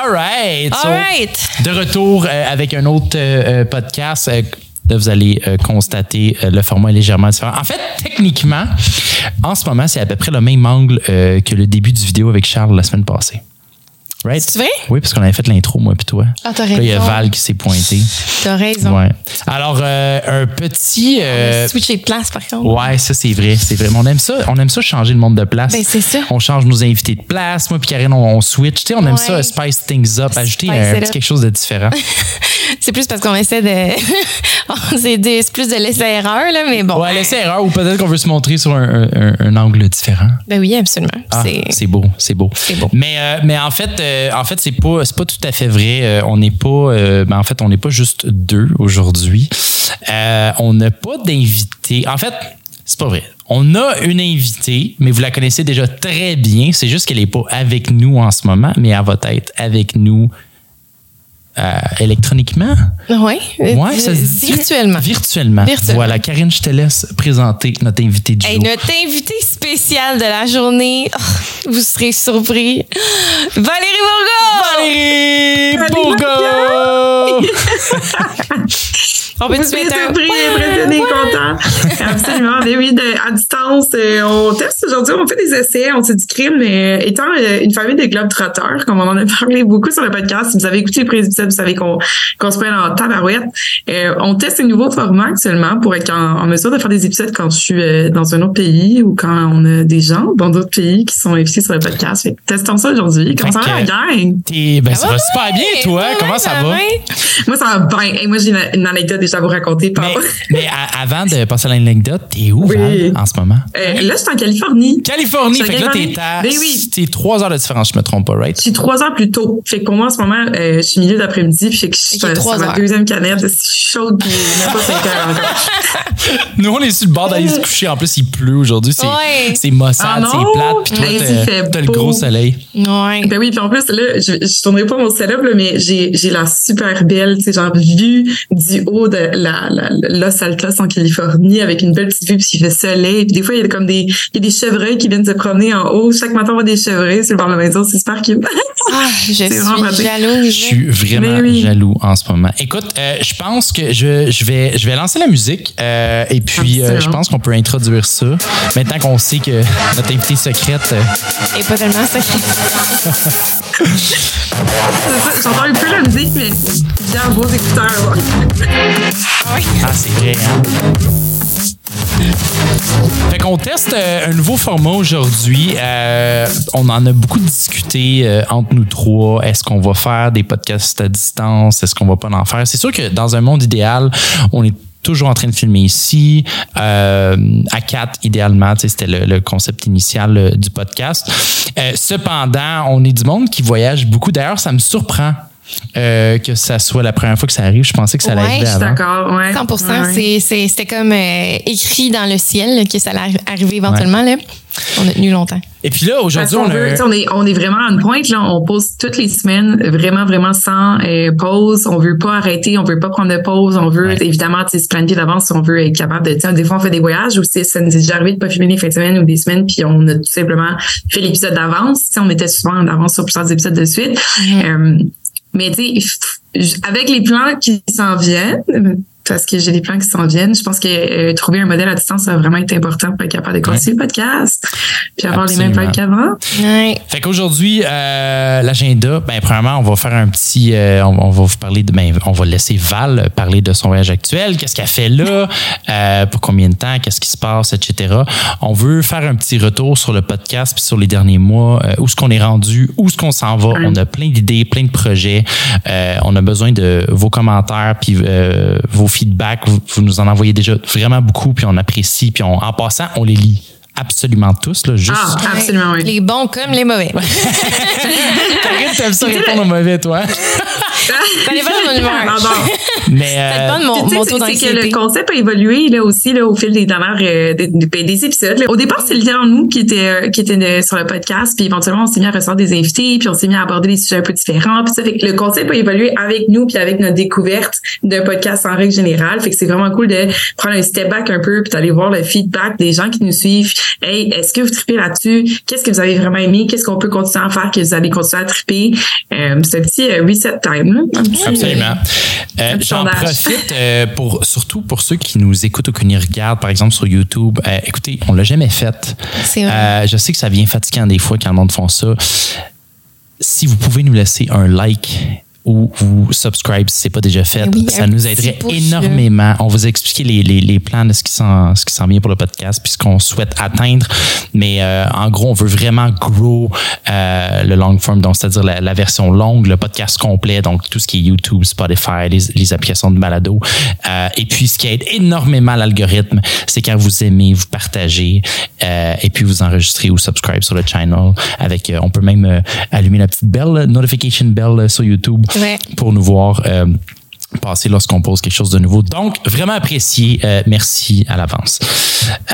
All right. All So, right. De retour euh, avec un autre euh, euh, podcast. Là, vous allez euh, constater euh, le format est légèrement différent. En fait, techniquement, en ce moment, c'est à peu près le même angle euh, que le début du vidéo avec Charles la semaine passée. Right? C'est vrai? Oui, parce qu'on avait fait l'intro, moi puis toi. Ah, t'as Là, il y a raison. Val qui s'est pointé. T'as raison. Ouais. Alors, euh, un petit. euh, Switcher de place, par contre. Ouais, ça c'est vrai, c'est vrai. Mais on aime ça, on aime ça changer le monde de place. Ben, c'est ça. On change nos invités de place. Moi puis Karine, on, on switch. Tu sais, on aime Ouais. ça, spice things up, ajouter un it petit quelque chose de différent. C'est plus parce qu'on essaie de. c'est plus de laisser erreur, là, mais bon. Ouais, laisser erreur ou peut-être qu'on veut se montrer sur un, un- un- un angle différent. Ben oui, absolument. Ah, c'est. c'est beau, c'est beau. C'est beau. Mais, euh, mais en fait, euh, en fait, c'est pas, pas tout à fait vrai. Euh, on n'est pas, euh, ben, en fait, on n'est pas juste deux aujourd'hui. On n'a pas d'invité. En fait, c'est pas vrai. On a une invitée, mais vous la connaissez déjà très bien. C'est juste qu'elle n'est pas avec nous en ce moment, mais elle va être avec nous euh, électroniquement? Ouais. Ouais, ça se dit. Virtuellement. Virtuellement. Virtuellement. Voilà, Karine, je te laisse présenter notre invité du Hey, jour. notre invité spécial de la journée, oh, vous serez surpris. Valérie Bourgault! Valérie Bourgault! On peut suis surpris, impressionné, content. Absolument. Mais oui, de- à distance, euh, on teste aujourd'hui, on fait des essais, on s'est du crime, mais étant euh, une famille de globetrotters, comme on en a parlé beaucoup sur le podcast, si vous avez écouté les premiers épisodes, vous savez qu'on se prend en tabarouette. Euh, on teste un nouveau format actuellement pour être en, en mesure de faire des épisodes quand je suis euh, dans un autre pays ou quand on a des gens dans d'autres pays qui sont invités sur le podcast. Fait que testons ça aujourd'hui. Comment ça va, la gang? Ben, ça va super bien, toi. Comment ça va? va? Moi, ça va bien. Hey, moi, j'ai une, une anecdote à vous raconter. Mais, Papa. mais à- avant de passer à l'anecdote, t'es où, Oui. Val, en ce moment? Euh, là, je suis en Californie. Californie. Fait que là, t'es à. Oui. T'es trois heures de différence, je me trompe pas, right? Je suis trois heures plus tôt. Fait que pour moi, en ce moment, euh, je suis milieu d'après-midi. Puis fait que je suis Ok, à- trois c'est ma deuxième canette. Je suis chaude. Puis même pas cinq heures encore. Nous, on est sur le bord d'aller se coucher. En plus, il pleut aujourd'hui. C'est Ouais. c'est maussade, Ah c'est plate. Puis toi, t'as- le gros soleil. Ouais. Ben oui, puis en plus, là, je, je tournerai pas mon setup, là, mais j'ai, j'ai la super belle, tu sais, genre, vue du haut de la, la, Los Altos en Californie avec une belle petite vue, puis il fait soleil. Puis des fois, il y a comme des, il y a des chevreuils qui viennent se promener en haut. Chaque matin, on voit des chevreuils sur le bord de la maison. C'est super cute. Ah, je suis jalouse. Je suis vraiment oui. jaloux en ce moment. Écoute, euh, je pense que je, je, vais, je vais lancer la musique euh, et puis euh, je pense qu'on peut introduire ça. Maintenant qu'on sait que notre invitée secrète. euh, Et pas tellement secret. J'entends un la musique, mais bien vos écouteurs. Ah, c'est vrai, hein? Fait qu'on teste euh, un nouveau format aujourd'hui. Euh, on en a beaucoup discuté euh, entre nous trois. Est-ce qu'on va faire des podcasts à distance? Est-ce qu'on va pas en faire? C'est sûr que dans un monde idéal, on est toujours en train de filmer ici, euh, à quatre idéalement, c'était le, le concept initial euh, du podcast. Euh, cependant, on est du monde qui voyage beaucoup. D'ailleurs, ça me surprend euh, que ça soit la première fois que ça arrive. Je pensais que ça allait Ouais, arriver je Je suis avant. d'accord, ouais. 100 Ouais. c'est- c'est- C'était comme euh, écrit dans le ciel là, que ça allait arri- arriver éventuellement. Là. On a tenu longtemps. Et puis là, aujourd'hui, on a... veut, on est, on est vraiment à une pointe, là. On pose toutes les semaines, vraiment, vraiment sans euh, pause. On veut pas arrêter, on veut pas prendre de pause. On veut, Ouais. évidemment, se planifier d'avance si on veut être capable de, des fois, on fait des voyages ou ça nous est déjà arrivé de pas filmer les fins de semaine ou des semaines puis on a tout simplement fait l'épisode d'avance. On mettait souvent en avance sur plusieurs épisodes de suite. Euh, mais, tu sais, avec les plans qui s'en viennent, parce que j'ai des plans qui s'en viennent. Je pense que euh, trouver un modèle à distance ça va vraiment être important pour être capable de continuer le podcast, puis avoir les mêmes plans qu'avant. Ouais. Fait qu'aujourd'hui, euh, l'agenda, ben, premièrement, on va faire un petit, euh, on, on va vous parler de, ben, on va laisser Val parler de son voyage actuel, qu'est-ce qu'elle fait là, euh, pour combien de temps, qu'est-ce qui se passe, etc. On veut faire un petit retour sur le podcast puis sur les derniers mois, euh, où est-ce qu'on est rendu, où est-ce qu'on s'en va. On a plein d'idées, plein de projets. Euh, on a besoin de vos commentaires puis euh, vos feedbacks. Vous, vous nous en envoyez déjà vraiment beaucoup puis on apprécie puis on, en passant, on les lit absolument tous là, juste. Ah, absolument, oui. Les bons comme les mauvais. Karine, t'aimes ça répondre aux mauvais, toi? Ça dépend de mon humeur. J'adore. Mais Ça euh, dépend de mon, c'est- taux c'est que le concept a évolué là aussi là au fil des dernières euh, des, des- des épisodes. là. Au départ, c'est littéralement nous qui était euh, qui était euh, sur le podcast, puis éventuellement on s'est mis à recevoir des invités, puis on s'est mis à aborder des sujets un peu différents. Puis ça fait que le concept a évolué avec nous, puis avec notre découverte de podcast en règle générale. Fait que c'est vraiment cool de prendre un step back un peu, puis d'aller voir le feedback des gens qui nous suivent. Hey, est-ce que vous tripez là-dessus? Qu'est-ce que vous avez vraiment aimé? Qu'est-ce qu'on peut continuer à faire que vous allez continuer à triper? Euh, C'est un petit euh, reset time. Un petit, Absolument. Euh, J'en profite euh, pour surtout pour ceux qui nous écoutent ou qui nous regardent, par exemple sur YouTube. Euh, écoutez, on l'a jamais fait. Vrai. Je sais que ça vient fatigant des fois quand le monde font ça. Si vous pouvez nous laisser un like ou vous subscribe si c'est pas déjà fait, Oui, ça nous aiderait énormément. On vous a expliqué les, les, les plans de ce qui s'en ce vient pour le podcast puis ce qu'on souhaite atteindre. Mais euh, en gros, on veut vraiment grow euh, le long form, donc c'est-à-dire la, la version longue, le podcast complet, donc tout ce qui est YouTube, Spotify, les, les applications de balado. Euh, et puis, ce qui aide énormément l'algorithme, c'est quand vous aimez, vous partagez, euh, et puis vous enregistrez ou subscribe sur le channel. Avec, euh, on peut même euh, allumer la petite belle, notification bell sur YouTube Pour nous voir. euh, passer lorsqu'on pose quelque chose de nouveau. Donc, vraiment apprécié. Euh, merci à l'avance.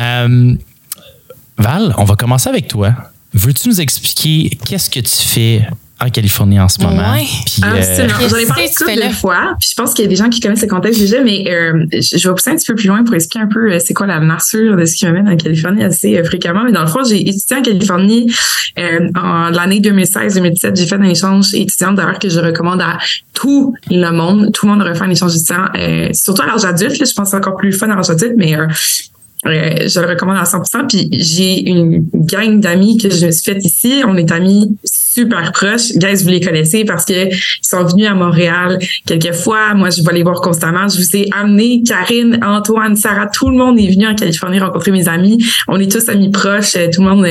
Euh, Val, on va commencer avec toi. Veux-tu nous expliquer qu'est-ce que tu fais en Californie en ce moment? Ouais. Puis, euh, Absolument. J'en ai parlé de là? fois. Puis je pense qu'il y a des gens qui connaissent le contexte déjà, mais euh, je vais pousser un petit peu plus loin pour expliquer un peu euh, c'est quoi la nature de ce qui m'amène en Californie assez euh, fréquemment. Mais dans le fond, j'ai étudié en Californie euh, en l'année 2016-2017. J'ai fait un échange étudiant d'ailleurs que je recommande à tout le monde. Tout le monde devrait faire un échange étudiant, euh, surtout à l'âge adulte. là. je pense que c'est encore plus fun à l'âge adulte, mais euh, euh, je le recommande à 100%. Puis j'ai une gang d'amis que je me suis faite ici. On est amis super proches. Guys, vous les connaissez parce que ils sont venus à Montréal quelques fois. Moi, je vais les voir constamment. Je vous ai amené Karine, Antoine, Sarah. Tout le monde est venu en Californie rencontrer mes amis. On est tous amis proches. Euh, Tout le monde,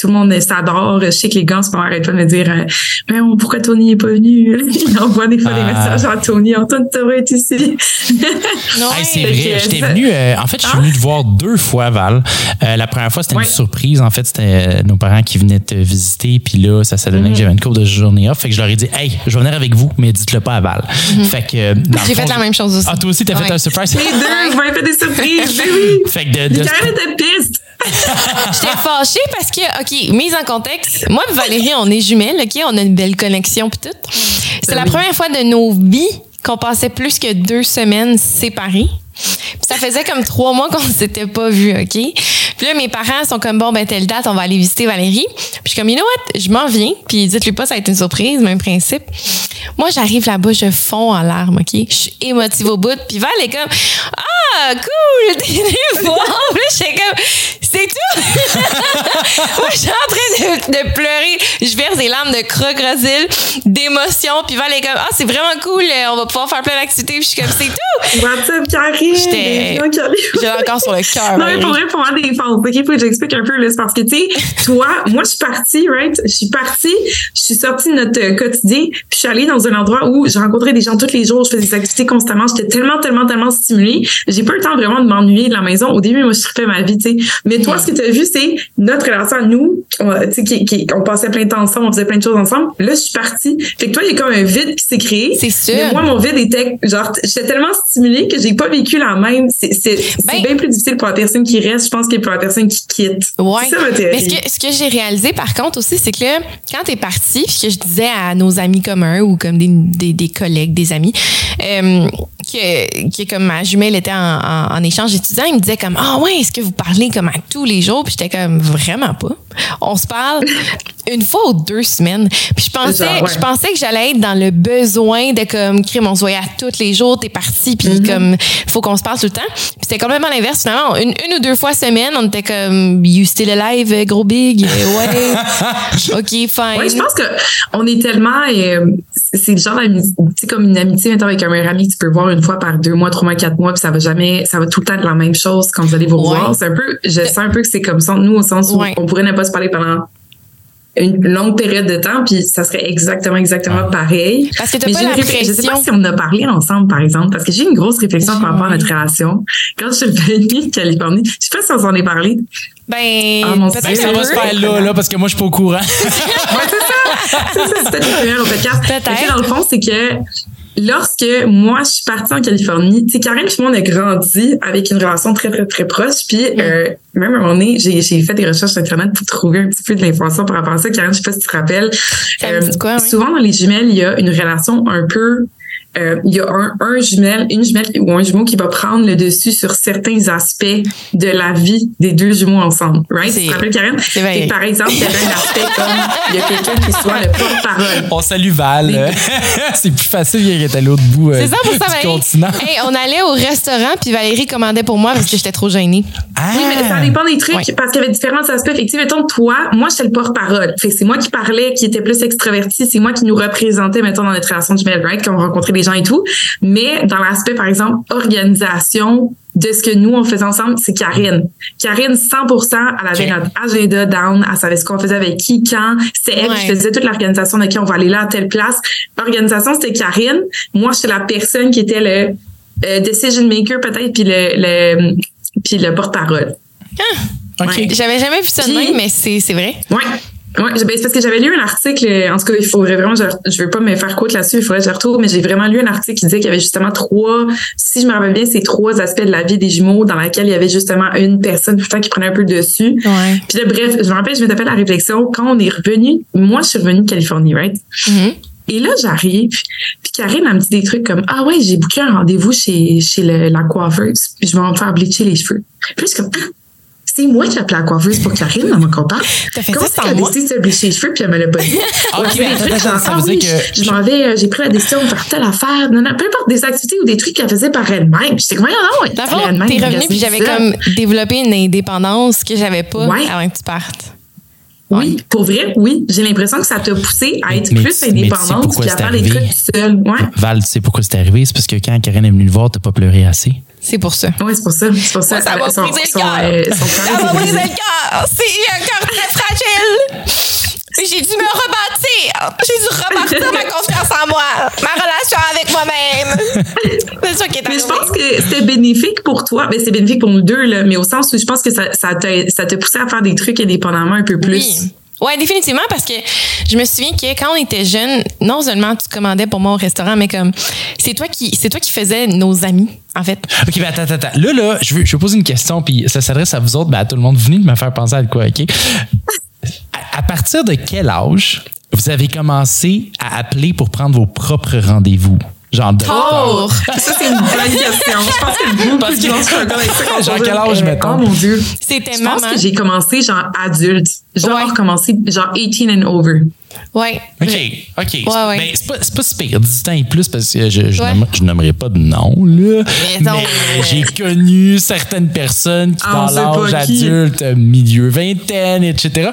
tout le monde s'adore. Je sais que les gars, moment, arrêtent pas de me dire, euh, mais on- pourquoi Tony est pas venu? Ils envoient des fois des Ah. messages à Tony. Antoine, tu devrais être ici. Non, Hey, c'est vrai, j'étais venu. euh, en fait, je suis Ah. venu te voir deux fois, Val. Euh, la première fois, c'était Ouais. une surprise. En fait, c'était nos parents qui venaient te visiter. Puis là, ça s'est Mm-hmm. Donné que j'avais une courte de journée off. Fait que je leur ai dit, hey, je vais venir avec vous, mais dites-le pas à Val. Fait que. euh. J'ai fait la même chose aussi. Ah, toi aussi, t'as fait un surprise? Les deux, vous m'avez fait des surprises. Ben oui. fait que de, piste. J'étais fâchée parce que, OK, mise en contexte, moi et Valérie, on est jumelles, OK? On a une belle connexion pis tout. C'est Ben la oui. première fois de nos vies qu'on passait plus que deux semaines séparés. Puis ça faisait comme trois mois qu'on s'était pas vus, OK? Puis là, mes parents sont comme, bon, ben, telle date, on va aller visiter Valérie. Puis je comme, you know what? Je m'en viens. Puis dites-lui pas, ça va être une surprise, même principe. Moi, j'arrive là-bas, je fonds en larmes, OK? Je suis émotive au bout. Puis Val est comme, ah, cool, t'es venu voir. Puis là, j'étais comme, c'est tout? Moi, je suis en train de, de pleurer. Je verse des larmes de crocodile, d'émotion. Puis Val est comme, ah, c'est vraiment cool, euh, on va pouvoir faire plein d'activités. Puis je suis comme, c'est tout. What's up, Karine? J'étais- encore sur le cœur. Non, mais pour vrai, pour moi, des fonds. OK, faut que j'explique un peu. C'est parce que, tu sais, toi, moi, je suis partie, right? Je suis partie, je suis sortie de notre quotidien, puis je suis allée dans un endroit où je rencontrais des gens tous les jours, je faisais des activités constamment. J'étais tellement, tellement, tellement stimulée. J'ai pas eu le temps vraiment de m'ennuyer de la maison. Au début, moi, je tripais ma vie, tu sais. Mais toi, ce que tu as vu, c'est notre relation à nous, tu sais, qui, qui- on passait plein de temps ensemble, on faisait plein de choses ensemble. Là, je suis partie. Fait que toi, il y a comme un vide qui s'est créé. C'est sûr. Mais moi, mon vide était, genre, j'étais tellement stimulée que j'ai pas vécu la même. C'est, c'est, Ben- bien plus difficile pour la personne qui reste, je pense, que pour la personne qui quitte. Ouais. Ça ma. Mais ce que, ce que j'ai réalisé, par contre, aussi, c'est que là, quand t'es parti, puis que je disais à nos amis communs ou comme des, des, des collègues, des amis, euh, que, que comme ma jumelle était en, en, en échange étudiant, ils me disaient comme, ah ouais, est-ce que vous parlez comme à tous les jours? Puis j'étais comme, vraiment pas. On se parle une fois ou deux semaines. Puis je pensais, ouais. je pensais que j'allais être dans le besoin de comme, crime, on se voyait à tous les jours, t'es parti, puis Mm-hmm. comme, faut qu'on se parle tout le temps. Puis c'était complètement l'inverse, finalement. Une, une ou deux fois semaine, on était comme, you still alive, gros big? Euh, Ouais. OK, fine. Ouais, je pense que on est tellement, euh, c'est le genre sais, comme une amitié maintenant avec un meilleur ami que tu peux voir une fois par deux mois, trois mois, quatre mois, puis ça va jamais, ça va tout le temps être la même chose quand vous allez vous revoir. Ouais. C'est un peu, je sens un peu que c'est comme ça, nous, au sens où Ouais. on pourrait ne pas se parler pendant une longue période de temps, puis ça serait exactement, exactement pareil. Parce que t'as pas Je sais pas si on a parlé ensemble, par exemple, parce que j'ai une grosse réflexion par rapport à notre relation. Quand je suis venue de Californie, je sais pas si on s'en est parlé. Ben, Ah, peut-être ça va se faire là, là, parce que moi, je suis pas au courant. Ouais, c'est ça. C'est ça, le premier au podcast. Peut-être. Sais, dans le fond, c'est que lorsque moi, je suis partie en Californie, tu sais, Karen, tout le monde a grandi avec une relation très, très, très proche. Puis, Mm. euh, même à un moment donné, j'ai, j'ai fait des recherches sur Internet pour trouver un petit peu de l'information par rapport à ça. Karen, je sais pas si tu te rappelles. Ça dit quoi, oui? Souvent, dans les jumelles, il y a une relation un peu... euh, il y a un, un jumelle, une jumelle ou un jumeau qui va prendre le dessus sur certains aspects de la vie des deux jumeaux ensemble. Right? C'est- Tu te rappelles, Karen? c'est vrai. Fait que, Par exemple, il y avait un aspect comme il y a quelqu'un qui soit le porte-parole. On salue Val. c'est plus facile qu'il est à l'autre bout euh, C'est ça pour ça, du Valérie. continent. Hey, on allait au restaurant, puis Valérie commandait pour moi parce que j'étais trop gênée. Ah! Oui, mais ça dépend des trucs Ouais. parce qu'il y avait différents aspects. Mettons, toi, moi, j'étais le porte-parole. Fait que c'est moi qui parlais, qui était plus extraverti. C'est moi qui nous représentait, mettons, dans notre relation de jumelle, right? Quand on rencontrait des gens et tout. Mais dans l'aspect, par exemple, organisation de ce que nous, on faisait ensemble, c'est Karine. Karine, 100%, elle avait notre agenda down. Elle savait ce qu'on faisait avec qui, quand. C'est elle qui faisait toute l'organisation de qui on va aller là à telle place. Organisation, c'était Karine. Moi, j'étais la personne qui était le euh, decision maker, peut-être, puis le, le, puis le porte-parole. OK. Ouais. J'avais jamais vu ça de même, mais c'est c'est vrai. Ouais. Ouais, ben, c'est parce que j'avais lu un article, en tout cas, il faudrait vraiment, je, je veux pas me faire quote là-dessus, il faudrait que je retrouve, mais j'ai vraiment lu un article qui disait qu'il y avait justement trois, si je me rappelle bien, c'est trois aspects de la vie des jumeaux dans laquelle il y avait justement une personne tout le temps qui prenait un peu le dessus. Ouais. Puis là, bref, je me rappelle, je me tapais la réflexion, quand on est revenu, moi, je suis revenue de Californie, right? Mhm. Et là, j'arrive, puis Karine, elle me dit des trucs comme, ah ouais, j'ai booké un rendez-vous chez, chez le- la coiffeuse, puis je vais me faire bleacher les cheveux. Puis je suis comme, ah, c'est moi qui ai appelé la coiffeuse pour Karine, dans mon compare. T'as fait Comment ça sans qu'elle a moi? décidé de se bleacher les cheveux puis elle me l'a pas dit? Ok, Ouais, mais des attends, trucs attends, genre, ça ah veut dire oui, que- je, je m'en vais, euh, j'ai pris la décision de faire telle affaire, non, non, peu importe des activités ou des trucs qu'elle faisait par elle-même. J'étais comme, non, le elle t'es revenu magasiner puis j'avais comme développé une indépendance que j'avais pas Ouais. avant que tu partes. Oui, pour vrai, oui. J'ai l'impression que ça t'a poussé à être Mais- plus tu indépendante puis à faire des arrivé? trucs seule. Ouais. Val, tu sais pourquoi c'est arrivé? C'est parce que quand Karen est venue le voir, t'as pas pleuré assez. C'est pour ça. Ouais, c'est pour ça. C'est pour ça. Ça m'a Son- brisé le cœur. euh, Ça brisé brisé. le cœur. C'est un cœur très fragile. J'ai dû me rebâtir. J'ai dû rebâtir ma confiance en moi, ma relation avec moi-même. C'est ça qui est Mais je pense que c'était bénéfique pour toi. Mais c'est bénéfique pour nous deux, là. Mais au sens où je pense que ça, ça t'a, poussé à faire des trucs indépendamment un peu plus. Oui. Ouais, définitivement, parce que je me souviens que quand on était jeunes, non seulement tu commandais pour moi au restaurant, mais comme c'est toi qui c'est toi qui faisais nos amis, en fait. OK, mais attends, attends, attends. Là, là, je veux, je veux poser une question, puis ça s'adresse à vous autres, mais à tout le monde. Vous venez de me faire penser à quoi, OK? À, à partir de quel âge vous avez commencé à appeler pour prendre vos propres rendez-vous? Genre de Oh! Ça, c'est une bonne question. Je pense que beaucoup Parce de que- gens se regardent avec ça quand Genre quel âge, mettons? Oh mon Dieu. C'était Je pense maman. que j'ai commencé genre adulte. Genre Ouais. commencé genre 18 and over. Ouais. OK, OK. Ouais, ouais. Ben, c'est pas, c'est pas si pire, 18 ans et plus, parce que je, je, nommerai pas de nom, là. Mais non. Mais j'ai connu certaines personnes qui, Ah, dans l'âge adulte, euh, milieu vingtaine, etc.,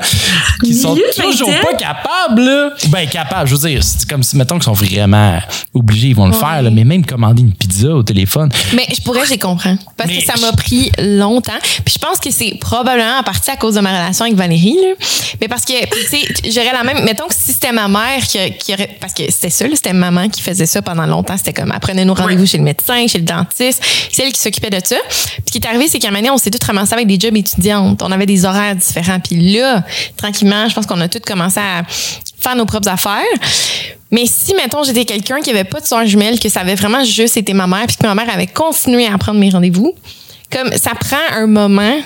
qui sont toujours vingtaine? pas capables, là. Ben, capables, je veux dire, c'est comme si, mettons qu'ils sont vraiment obligés, ils vont le faire, là, mais même commander une pizza au téléphone. Mais je pourrais, j'ai comprends. Parce Mais que ça m'a pris longtemps. Puis je pense que c'est probablement en partie à cause de ma relation avec Valérie. Là. Mais parce que, tu sais, j'aurais la même. Mettons que si c'était ma mère qui, qui aurait. Parce que c'était ça, c'était maman qui faisait ça pendant longtemps. C'était comme, elle prenait nos rendez-vous Ouais. chez le médecin, chez le dentiste. C'est elle qui s'occupait de ça. Puis ce qui est arrivé, c'est qu'à un moment donné, on s'est tous ramassés avec des jobs étudiantes. On avait des horaires différents. Puis là, tranquillement, je pense qu'on a tous commencé à faire nos propres affaires. Mais si, mettons, j'étais quelqu'un qui avait pas de soeur jumelle, que ça avait vraiment juste été ma mère, puis que ma mère avait continué à prendre mes rendez-vous, comme ça prend un moment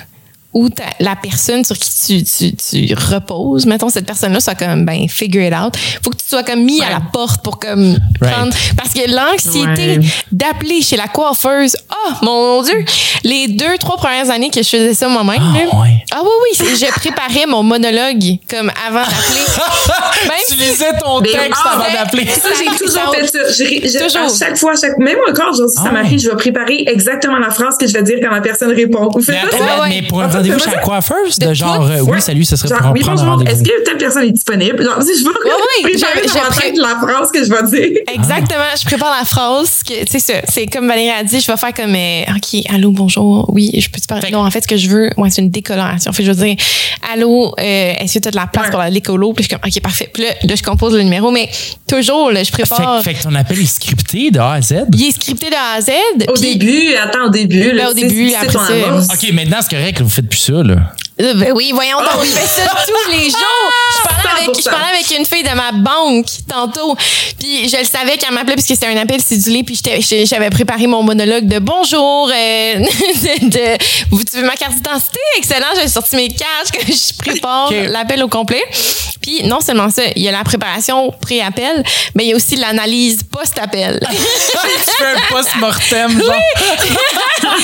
où ta- la personne sur qui tu, tu, tu reposes, mettons, cette personne-là soit comme, ben, figure it out. Faut que tu sois comme mis à la porte pour comme prendre. Parce que l'anxiété Ouais. d'appeler chez la coiffeuse, oh mon Dieu! Les deux, trois premières années que je faisais ça moi-même, Ah, ouais. ah oui, oui, je préparais mon monologue comme avant d'appeler. Même tu lisais ton Mais- texte ah, avant d'appeler. Ça, j'ai toujours fait ça. J'ai- j'ai- Toujours. À chaque fois, à chaque, même encore aujourd'hui, Ah ça ouais. m'arrive, je vais préparer exactement la phrase que je vais dire quand la personne répond. Vous faites Mais, pas attends, ça? ouais. mais pour un Ah, ça, rendez-vous c'est chez la coiffeuse, de De genre, euh, oui, salut, ce serait Genre, pour oui, prendre bonjour, est-ce que telle personne est disponible? Genre, si je veux oui, préparer je- dans je ma pré- tête la phrase que je vais dire. Exactement. Je prépare la phrase. C'est ça. C'est comme Valérie a dit, je vais faire comme, euh, OK, allô, bonjour. Oui, je peux te parler. Fait- Non, en fait, ce que je veux, moi, c'est une décoloration. Fait que je veux dire, allô, euh, est-ce que tu as de la place Ouais. pour la décolo? Puis je suis comme, OK, parfait. Puis là, là, je compose le numéro, mais toujours, là, je Fait, prépare. fait que ton appel est scripté de A à Z? Il est scripté de A à Z. Au puis- début, attends, au début. Ben, Là, au tu sais, début, après ça. OK, maintenant, c'est correct, vous faites plus. Euh, Ben oui, voyons donc, je fais ça tous les jours. Je parlais, avec, je 100%. parlais avec une fille de ma banque tantôt. Puis je le savais qu'elle m'appelait parce que c'était un appel cédulé. Puis j'avais préparé mon monologue de bonjour. euh, de, de- vous tu veux ma carte d'identité? Excellent. J'ai sorti mes cartes. que Je prépare l'appel au complet. Puis non seulement ça, il y a la préparation pré-appel, mais il y a aussi l'analyse post-appel. tu fais un post-mortem, genre.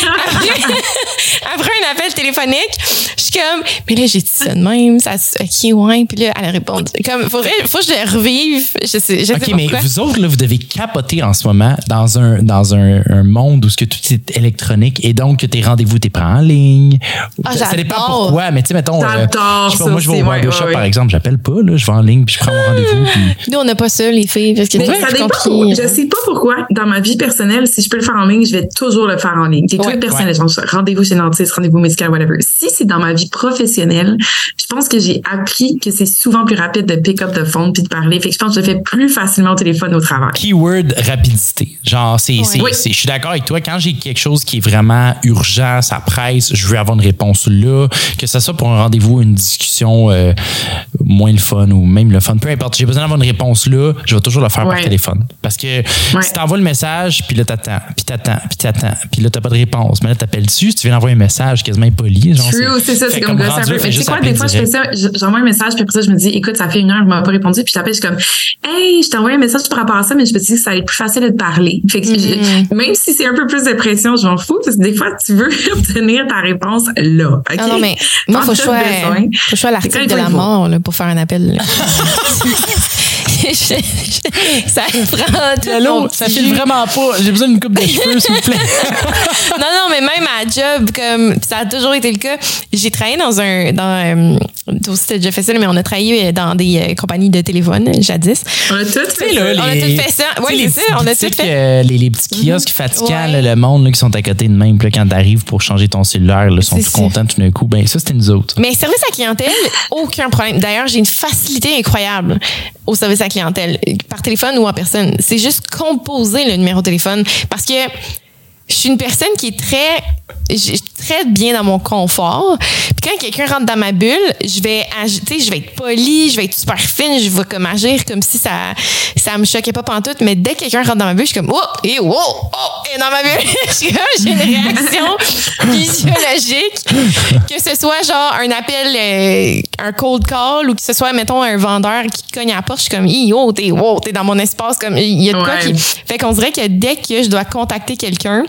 Après un appel téléphonique, je suis comme, mais là, j'ai dit ça de même, ça, se- ok, ouais. Puis là, elle a répondu. Comme, faudrait, faut que je le revive. Je sais, je sais OK, pas mais pourquoi. vous autres, là, vous devez capoter en ce moment dans un, dans un, un monde où ce que tout est électronique et donc que tes rendez-vous, t'es prends en ligne. Ah, ça, ça dépend pourquoi, mais tu sais, mettons, euh, je sais pas, moi, je vais au ouais, barbershop, ouais, par exemple, j'appelle pas, là, je vais en ligne puis je prends mon rendez-vous. puis- Nous, on n'a pas ça, les filles, parce que Mais c'est ça dépend. compliqué. Je sais pas pourquoi, dans ma vie personnelle, si je peux le faire en ligne, je vais toujours le faire en ligne. Des Ouais. trucs personnels, genre rendez-vous chez le dentiste, rendez-vous médical, whatever. Si c'est dans ma vie professionnelle, je pense que j'ai appris que c'est souvent plus rapide de pick up the phone puis de parler. Fait que je pense que je le fais plus facilement au téléphone au travail. Keyword rapidité. Genre, c'est, c'est- Oui. c'est- je suis d'accord avec toi. Quand j'ai quelque chose qui est vraiment urgent, ça presse, je veux avoir une réponse là. Que ce soit pour un rendez-vous, une discussion euh, moins le fun ou même le fun, peu importe. J'ai besoin d'avoir une réponse là, je vais toujours le faire par Ouais. téléphone. Parce que Ouais. si t'envoies le message, puis là t'attends, puis t'attends, puis t'attends, puis là t'as pas de réponse. Mais là t'appelles dessus, tu viens d'envoyer un message quasiment impoli. Genre, True, c'est ça, fait c'est comme ça. rendu là, Mais tu sais quoi, des fois, je fais ça, j'envoie un message, puis après ça, je me dis, écoute, ça fait une heure, je m'as pas répondu, puis j'appelle, je suis comme, hey, je t'ai envoyé un message par rapport à ça, mais je me dis que ça va être plus facile de te parler. Fait que Mm-hmm. je- même si c'est un peu plus de pression, je m'en fous, parce que des fois, tu veux obtenir ta réponse là. OK? Ah non, mais moi, Quand faut que je sois, l'article de la mort là, pour faire un appel. ça prend tout Allô, mon ça file vraiment pas. J'ai besoin d'une coupe de cheveux, s'il vous plaît. non, non, mais même à job, comme ça a toujours été le cas. J'ai travaillé dans un, dans, euh, toi aussi t'as déjà fait ça, mais on a travaillé dans des euh, compagnies de téléphone euh, jadis. On a tout fait. Là, On a tout fait ça. les c'est ça, petits on a tout fait. Mhm. euh, les, les petits kiosques fatigants, Ouais. là, le monde là, qui sont à côté de même, puis là, quand t'arrives pour changer ton cellulaire, là, sont tout contents tout d'un coup. Ben, ça, c'était nous autres. Mais service à clientèle, aucun problème. D'ailleurs, j'ai une facilité incroyable au service à clientèle, par téléphone ou en personne. C'est juste composer le numéro de téléphone parce que je suis une personne qui est très je très bien dans mon confort. Puis quand quelqu'un rentre dans ma bulle, je vais agi- tu sais, je vais être polie, je vais être super fine, je vais comme agir comme si ça ça me choquait pas pantoute, mais dès que quelqu'un rentre dans ma bulle, je suis comme oh et oh oh et dans ma bulle, suis j'ai une réaction physiologique que ce soit genre un appel euh, un cold call ou que ce soit mettons un vendeur qui cogne à la porte, je suis comme Hi, oh t'es wow, t'es dans mon espace comme il y a de quoi Ouais. qui fait qu'on dirait que dès que je dois contacter quelqu'un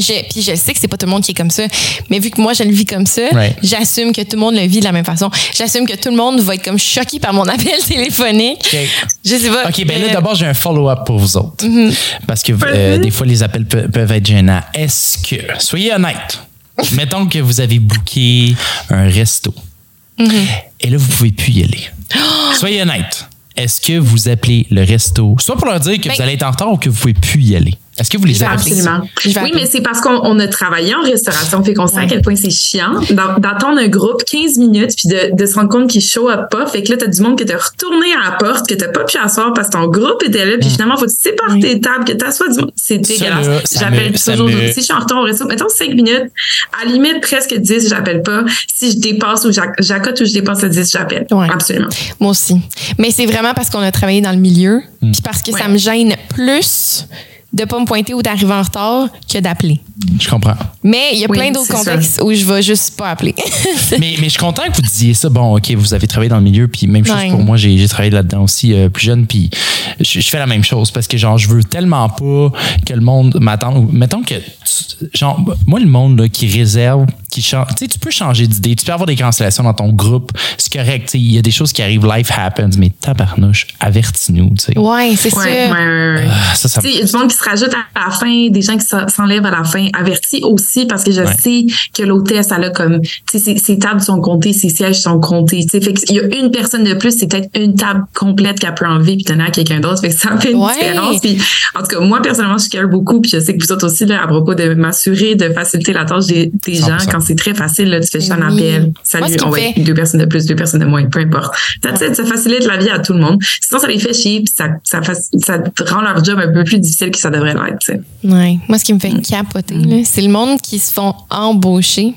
puis je sais que c'est pas tout le monde qui est comme ça, mais vu que moi je le vis comme ça, Ouais. j'assume que tout le monde le vit de la même façon. J'assume que tout le monde va être comme choqué par mon appel téléphonique. OK. Je sais pas. OK, ben là, Euh, d'abord, j'ai un follow-up pour vous autres. Mhm. Parce que euh, des fois, les appels pe- peuvent être gênants. Est-ce que, soyez honnête, mettons que vous avez booké un resto Mhm. et là, vous pouvez plus y aller. Soyez honnête. Est-ce que vous appelez le resto, soit pour leur dire que Ben- vous allez être en retard ou que vous pouvez plus y aller? Est-ce que vous les appeler. Absolument. Oui, mais c'est parce qu'on on a travaillé en restauration, fait qu'on sait à quel point c'est chiant d'attendre un groupe 15 minutes puis de, de se rendre compte qu'il show up pas. Fait que là, t'as du monde que t'as retourné à la porte, que t'as pas pu asseoir parce que ton groupe était là, puis finalement, faut que tu sépares Oui. tes tables, que t'assoies du monde. C'est dégueulasse. J'appelle toujours. me- Si je suis en retard au resto, mettons 5 minutes, à la limite presque 10, j'appelle pas. Si je dépasse ou j'ac- j'accote ou je dépasse le 10, j'appelle. Ouais. Absolument. Moi aussi. Mais c'est vraiment parce qu'on a travaillé dans le milieu, Hmm. puis parce que ça me gêne plus de pas me pointer ou d'arriver en retard que d'appeler. Je comprends. Mais il y a Oui, plein d'autres contextes où je vais juste pas appeler. mais, mais je suis content que vous disiez ça. Bon, OK, vous avez travaillé dans le milieu, puis même chose Ouais. pour moi, j'ai travaillé là-dedans aussi euh, plus jeune, puis je, je fais la même chose parce que, genre, je veux tellement pas que le monde m'attende. Mettons que, genre, moi, le monde là, qui réserve, qui change, tu sais, tu peux changer d'idée, tu peux avoir des cancellations dans ton groupe, c'est correct, tu sais, il y a des choses qui arrivent, life happens, mais tabarnouche, avertis-nous, tu sais. ouais, c'est Ouais, ça. ouais, ouais, ouais. Ah, Ça, ça Tu sais, il y a du monde qui se rajoute à la fin, des gens qui s'en- s'enlèvent à la fin. Avertis aussi parce que je Ouais. sais que l'hôtesse, elle a comme, tu sais, ses, ses tables sont comptées, ses sièges sont comptés. Tu sais, fait qu'il y a une personne de plus, c'est peut-être une table complète qu'elle peut enlever puis donner à quelqu'un d'autre. Fait que ça fait une Ouais. différence. Puis, en tout cas, moi, personnellement, je care beaucoup puis je sais que vous autres aussi, là, à propos de m'assurer de faciliter la tâche des, des gens 100%. quand c'est très facile, là, tu fais juste un appel. Moi, Salut, qui on va être deux personnes de plus, deux personnes de moins, peu importe. That's it, ça facilite la vie à tout le monde. Sinon, ça les fait chier puis ça, ça, fac- ça rend leur job un peu plus difficile que ça devrait l'être, tu sais. Ouais. Moi, ce qui me Mm. fait capoter, là, c'est le monde qui se font embaucher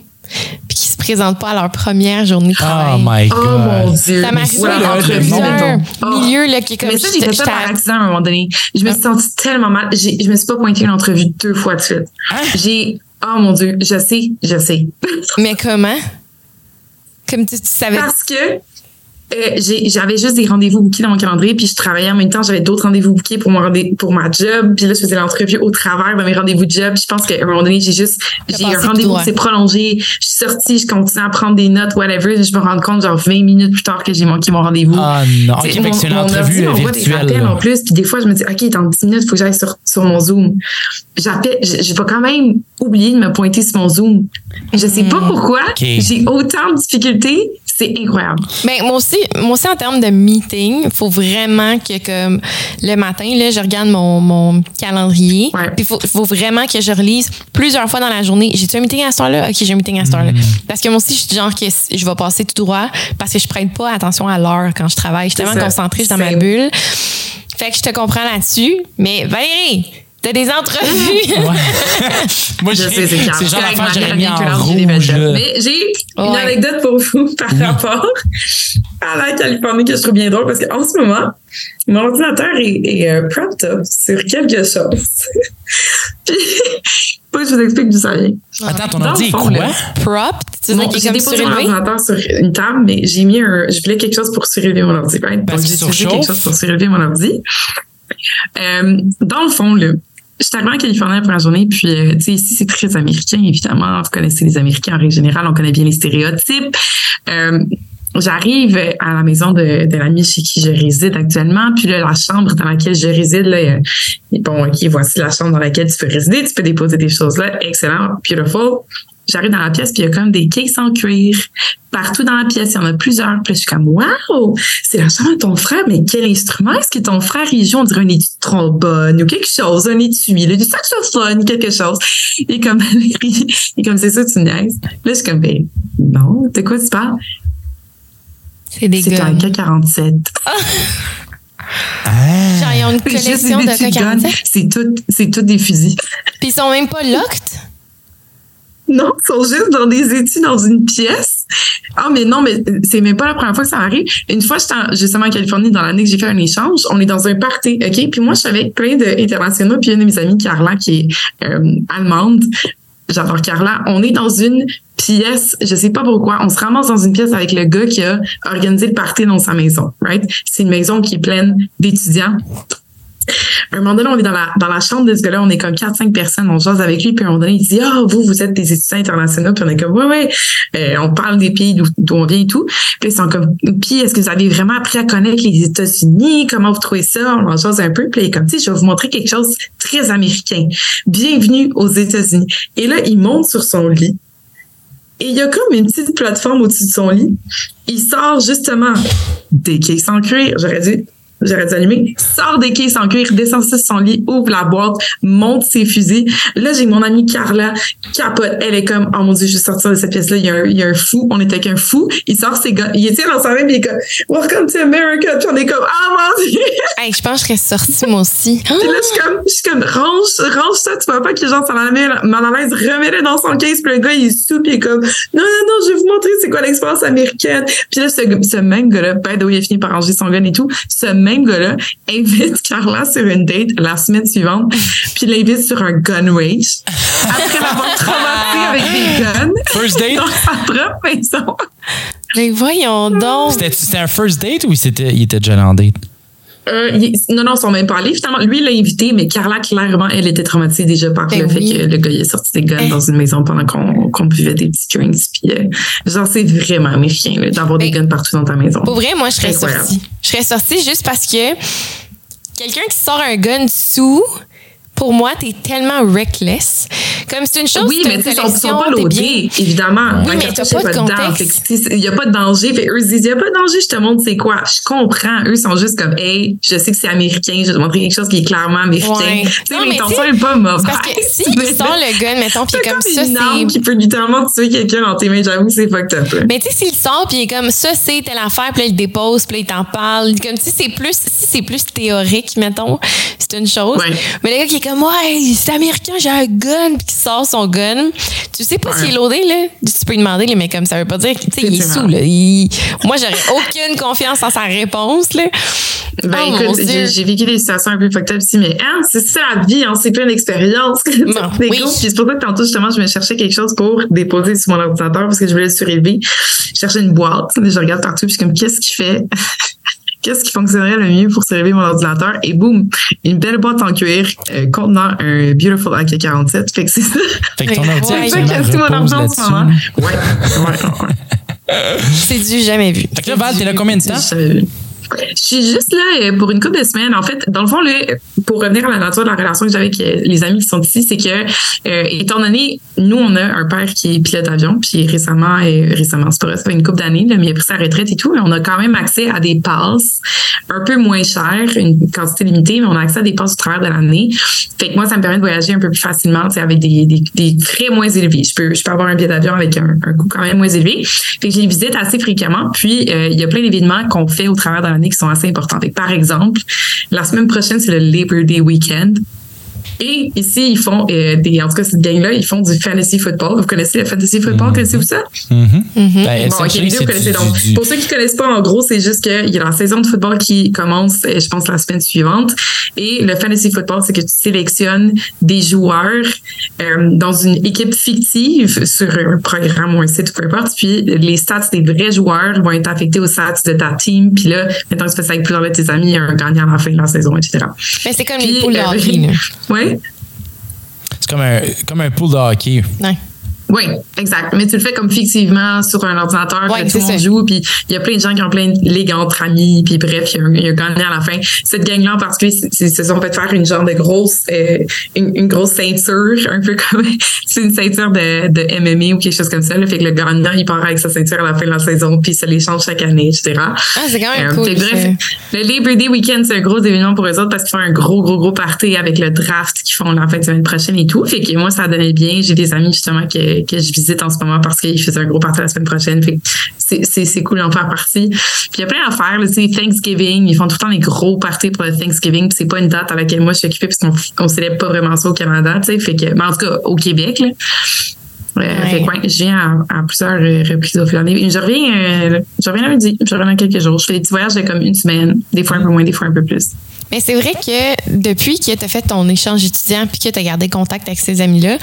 puis qui se présentent pas à leur première journée de Oh travail. my Oh mon God. Dieu. Ça m'arrive dans. Oh. milieux là, qui est comme Mais ça, j'ai fait ça j'étais- par accident à un moment donné. Je me suis sentie tellement mal. Je me suis pas pointée une entrevue deux fois de suite. Hein? J'ai, oh mon Dieu, je sais, je sais. Mais comment? Comme tu, tu savais. Parce que euh, j'ai- j'avais juste des rendez-vous bookés dans mon calendrier, puis je travaillais en même temps, j'avais d'autres rendez-vous bookés pour mon rendez- pour ma job, puis là je faisais l'entrevue au travers de mes rendez-vous de job. Puis je pense qu'à un moment donné, j'ai juste j'ai un rendez-vous qui s'est prolongé, je suis sortie, je continuais à prendre des notes, whatever, je me rends compte genre 20 minutes plus tard que j'ai manqué mon rendez-vous. Ah non. Ok, T'sais, fait que c'est une mon entrevue ordi des virtuelle. appels là. en plus, puis des fois je me dis OK, dans 10 minutes, il faut que j'aille sur, sur mon Zoom. J'appelle, je, je vais quand même oublier de me pointer sur mon Zoom. Je sais pas pourquoi, j'ai autant de difficultés, c'est incroyable. Ben, moi aussi, moi aussi, en termes de meeting, il faut vraiment que, comme, le matin, là, je regarde mon, mon calendrier. Ouais. Puis, il faut, faut vraiment que je relise plusieurs fois dans la journée. J'ai-tu un meeting à ce heure-là? OK, j'ai un meeting à ce heure-là. Parce que moi aussi, je suis du genre que je vais passer tout droit parce que je prête pas attention à l'heure quand je travaille. Je suis tellement ça. concentrée, je suis dans ma bulle. Fait que je te comprends là-dessus. Mais, Valérie, t'as des entrevues? Ouais. Moi, Je j'ai- sais, c'est le genre que j'aurais mis en rouge. Mais j'ai une anecdote pour vous par rapport à la Californie que je trouve bien drôle parce qu'en ce moment, mon ordinateur est, est euh, propped up sur quelque chose. Puis, je vous explique d'où ça vient. Attends, ton ordi le est quoi? là, Prop, tu dire qu'il j'ai est déposé mon ordinateur sur une table, mais j'ai mis un, je voulais quelque chose pour surélever mon ordi. Right? Parce Donc, j'ai utilisé quelque chose pour surélever mon ordi. Euh, dans le fond, là, je suis arrivée en Californie la journée, puis, euh, tu sais, ici, c'est très américain, évidemment. Vous connaissez les Américains en règle générale, on connaît bien les stéréotypes. Euh, J'arrive à la maison de, de l'ami chez qui je réside actuellement, puis là, la chambre dans laquelle je réside, là, euh, bon, ok, voici la chambre dans laquelle tu peux résider, tu peux déposer des choses là, excellent, beautiful. J'arrive dans la pièce, puis il y a comme des cases en cuir partout dans la pièce. Il y en a plusieurs. Puis là, je suis comme, wow, c'est la chambre de ton frère, mais quel instrument? Est-ce que ton frère il joue? On dirait un étui de trombone ou quelque chose, un étui, là, du saxophone, quelque chose? Il est comme, est comme, c'est ça, tu niaises. Là, je suis comme, ben, non, de quoi tu parles? C'est des C'est un guns. K-47. Ah. Genre, ils ont une collection des de petits guns. K-47? C'est tout, c'est tout des fusils. Puis ils sont même pas locked? Non, ils sont juste dans des études dans une pièce. Ah, mais non, mais c'est même pas la première fois que ça m'arrive. Une fois, j'étais en- justement en Californie dans l'année que j'ai fait un échange. On est dans un party, OK? Puis moi, je suis avec plein d'internationaux. Puis une de mes amies, Carla, qui est euh, allemande. J'adore Carla. On est dans une pièce, je sais pas pourquoi, on se ramasse dans une pièce avec le gars qui a organisé le party dans sa maison, right? C'est une maison qui est pleine d'étudiants. Un moment donné, on est dans la, dans la chambre de ce gars-là, on est comme 4-5 personnes, on jase avec lui, puis à un moment donné, il dit Ah, vous, vous êtes des étudiants internationaux, puis on est comme Ouais, ouais, Euh, on parle des pays d'où on vient et tout. Puis ils sont comme Puis est-ce que vous avez vraiment appris à connaître les États-Unis? Comment vous trouvez ça? On en jase un peu, puis il est comme tu je vais vous montrer quelque chose très américain. Bienvenue aux États-Unis. Et là, il monte sur son lit. Et il y a comme une petite plateforme au-dessus de son lit. Il sort justement des caisses en cuir. J'aurais dû, j'aurais dû allumer. Sort des caisses en cuir, descend sur son lit, ouvre la boîte, monte ses fusils. Là, j'ai mon amie Carla, capote. Elle est comme, oh mon dieu, je vais sortir de cette pièce-là. Il y a un, il y a un fou. On était avec un fou. Il sort ses gars. Il était dans sa main, puis il est comme, welcome to America. Puis on est comme, ah mon dieu. Hey, je pense que je serais sortie, moi aussi. Puis là, je suis comme, je suis comme, range, range ça, tu vois pas que les gens sont mal à l'aise, remets-le dans son case, puis le gars, il puis il est comme, non, non, non, je vais vous montrer c'est quoi l'expérience américaine. Puis là, ce, ce même gars-là, by the way, il a fini par ranger son gun et tout, ce même gars-là invite Carla sur une date la semaine suivante, puis l'invite sur un gun range. Après l'avoir traumatisé avec des guns First date? dans sa propre maison. Mais voyons donc. C'était un first date ou il, il était déjà en date? Euh, il- non, non, ils sont même pas allés. Finalement, lui, il l'a invité, mais Carla, clairement, elle était traumatisée déjà par Ben le fait que le gars, il a sorti des guns dans une maison pendant qu'on buvait des petits drinks. Puis, euh, genre, c'est vraiment là, d'avoir des Ben, guns partout dans ta maison. Pour vrai, moi, je serais sortie. Je serais sortie juste parce que quelqu'un qui sort un gun sous, pour moi, t'es tellement reckless. Comme c'est une chose, Oui, c'est mais tu sais, ils sont, pas loadés, évidemment. Oui, mais t'as cartouche, pas de contexte. Tu Il n'y a pas de danger. Fait, eux, ils disent, il n'y a pas de danger, je te montre c'est quoi. Je comprends. Eux sont juste comme, hey, je sais que c'est américain, je vais te montrer quelque chose qui est clairement américain. Ouais. Tu sais, mais l'intention tu n'est pas mauvaise. Parce que si il sort le gun, mettons, puis C'est comme comme ça, une arme c'est. qui peut littéralement tuer quelqu'un dans tes mains. J'avoue, c'est fucked up. là. Mais tu sais, s'il sort puis il est comme ça, c'est telle affaire, puis là, il dépose, puis là, il t'en parle. Comme si c'est plus, si c'est plus théorique, mettons, c'est une chose. Ouais. Mais le gars qui est comme, ouais, c'est américain, j'ai un gun, puis qui sort son gun. Tu sais pas s'il est loadé, là. Tu peux lui demander, mais comme ça veut pas dire qu'il il est sous, là. Moi, j'aurais aucune confiance en sa réponse, là. Ben Oh, écoute, j'ai vécu des situations un peu fucked up aussi, mais hein, c'est ça la vie, hein, c'est plein d'expériences. Bon, Des oui. c'est pour ça que tantôt, justement, je me cherchais quelque chose pour déposer sur mon ordinateur parce que je voulais le surélever. Je cherchais une boîte, je regarde partout, puis je suis comme, qu'est-ce qui fait? Qu'est-ce qui fonctionnerait le mieux pour surélever mon ordinateur? Et boum, une belle boîte en cuir euh, contenant un Beautiful AK-47. Fait que c'est ça. Fait que ton Ouais. ordi C'est ça que mon argent en ce moment. ouais, ouais. C'est du jamais vu. Fait que là, Val, t'es là combien de temps? Je suis juste là euh, pour une couple de semaines. En fait, dans le fond, là, pour revenir à la nature de la relation que j'avais avec euh, les amis qui sont ici, c'est que, euh, étant donné, nous, on a un père qui est pilote d'avion, puis récemment, euh, récemment, c'est pas fait une couple d'années, mais il a pris sa retraite et tout, mais on a quand même accès à des passes un peu moins chères, une quantité limitée, mais on a accès à des passes au travers de l'année. Fait que moi, ça me permet de voyager un peu plus facilement, avec des, des, frais moins élevés. Je peux, je peux avoir un billet d'avion avec un, un coût quand même moins élevé. Fait que je les visite assez fréquemment. Puis, euh, il y a plein d'événements qu'on fait au travers de qui sont assez importants. Par exemple, la semaine prochaine, c'est le Labor Day Weekend. Et ici, ils font euh, des, en tout cas, cette gang-là, ils font du fantasy football. Vous connaissez le fantasy football? Connaissez-vous ça? Mhm. Ben, Bon, ok, essentially, les deux, c'est vous connaissez du- donc. du- Pour ceux qui connaissent pas, en gros, c'est juste qu'il y a la saison de football qui commence, euh, je pense, la semaine suivante. Et le fantasy football, c'est que tu sélectionnes des joueurs euh, dans une équipe fictive sur un programme ou un site ou peu importe. Puis les stats des vrais joueurs vont être affectés aux stats de ta team. Puis là, maintenant que tu fais ça avec plusieurs de tes amis, il y a un gagnant à la fin de la saison, etc. Mais c'est comme Puis, les poules de euh. Ouais. C'est comme un, comme un pool de hockey. Ouais. Oui, exact. Mais tu le fais comme fictivement sur un ordinateur, Ouais, que tout le monde ça. joue, puis il y a plein de gens qui ont plein de ligues entre amis, puis bref, il y a un, il y a un gagnant à la fin. Cette gang-là en particulier, ils se sont fait faire une genre de grosse, euh, une, une grosse ceinture, un peu comme c'est une ceinture de, de MMA ou quelque chose comme ça. Là, fait que le gagnant, il part avec sa ceinture à la fin de la saison, puis il se l'échange chaque année, etc. Ah, c'est quand même Euh, cool. fait bref, le Labor Day Weekend, c'est un gros événement pour eux autres parce qu'ils font un gros, gros, gros party avec le draft qu'ils font la fin de semaine prochaine et tout. Fait que moi, ça donnait bien. J'ai des amis justement que, que je visite en ce moment parce qu'ils faisaient un gros party la semaine prochaine. Fait c'est, c'est, c'est cool d'en faire partie. Puis il y a plein là, tu sais, Thanksgiving. Ils font tout le temps des gros parties pour le Thanksgiving. Puis c'est pas une date à laquelle moi je suis occupée parce qu'on on célèbre pas vraiment ça au Canada. Fait que, mais en tout cas, au Québec, là. Euh, Fait que, ouais, je viens à, à plusieurs euh, reprises au fil. Je reviens, euh, je reviens lundi, je reviens dans quelques jours. Je fais des petits voyages de comme une semaine, des fois un peu moins, des fois un peu plus. Mais c'est vrai que depuis que tu as fait ton échange étudiant puis que tu as gardé contact avec ces amis-là,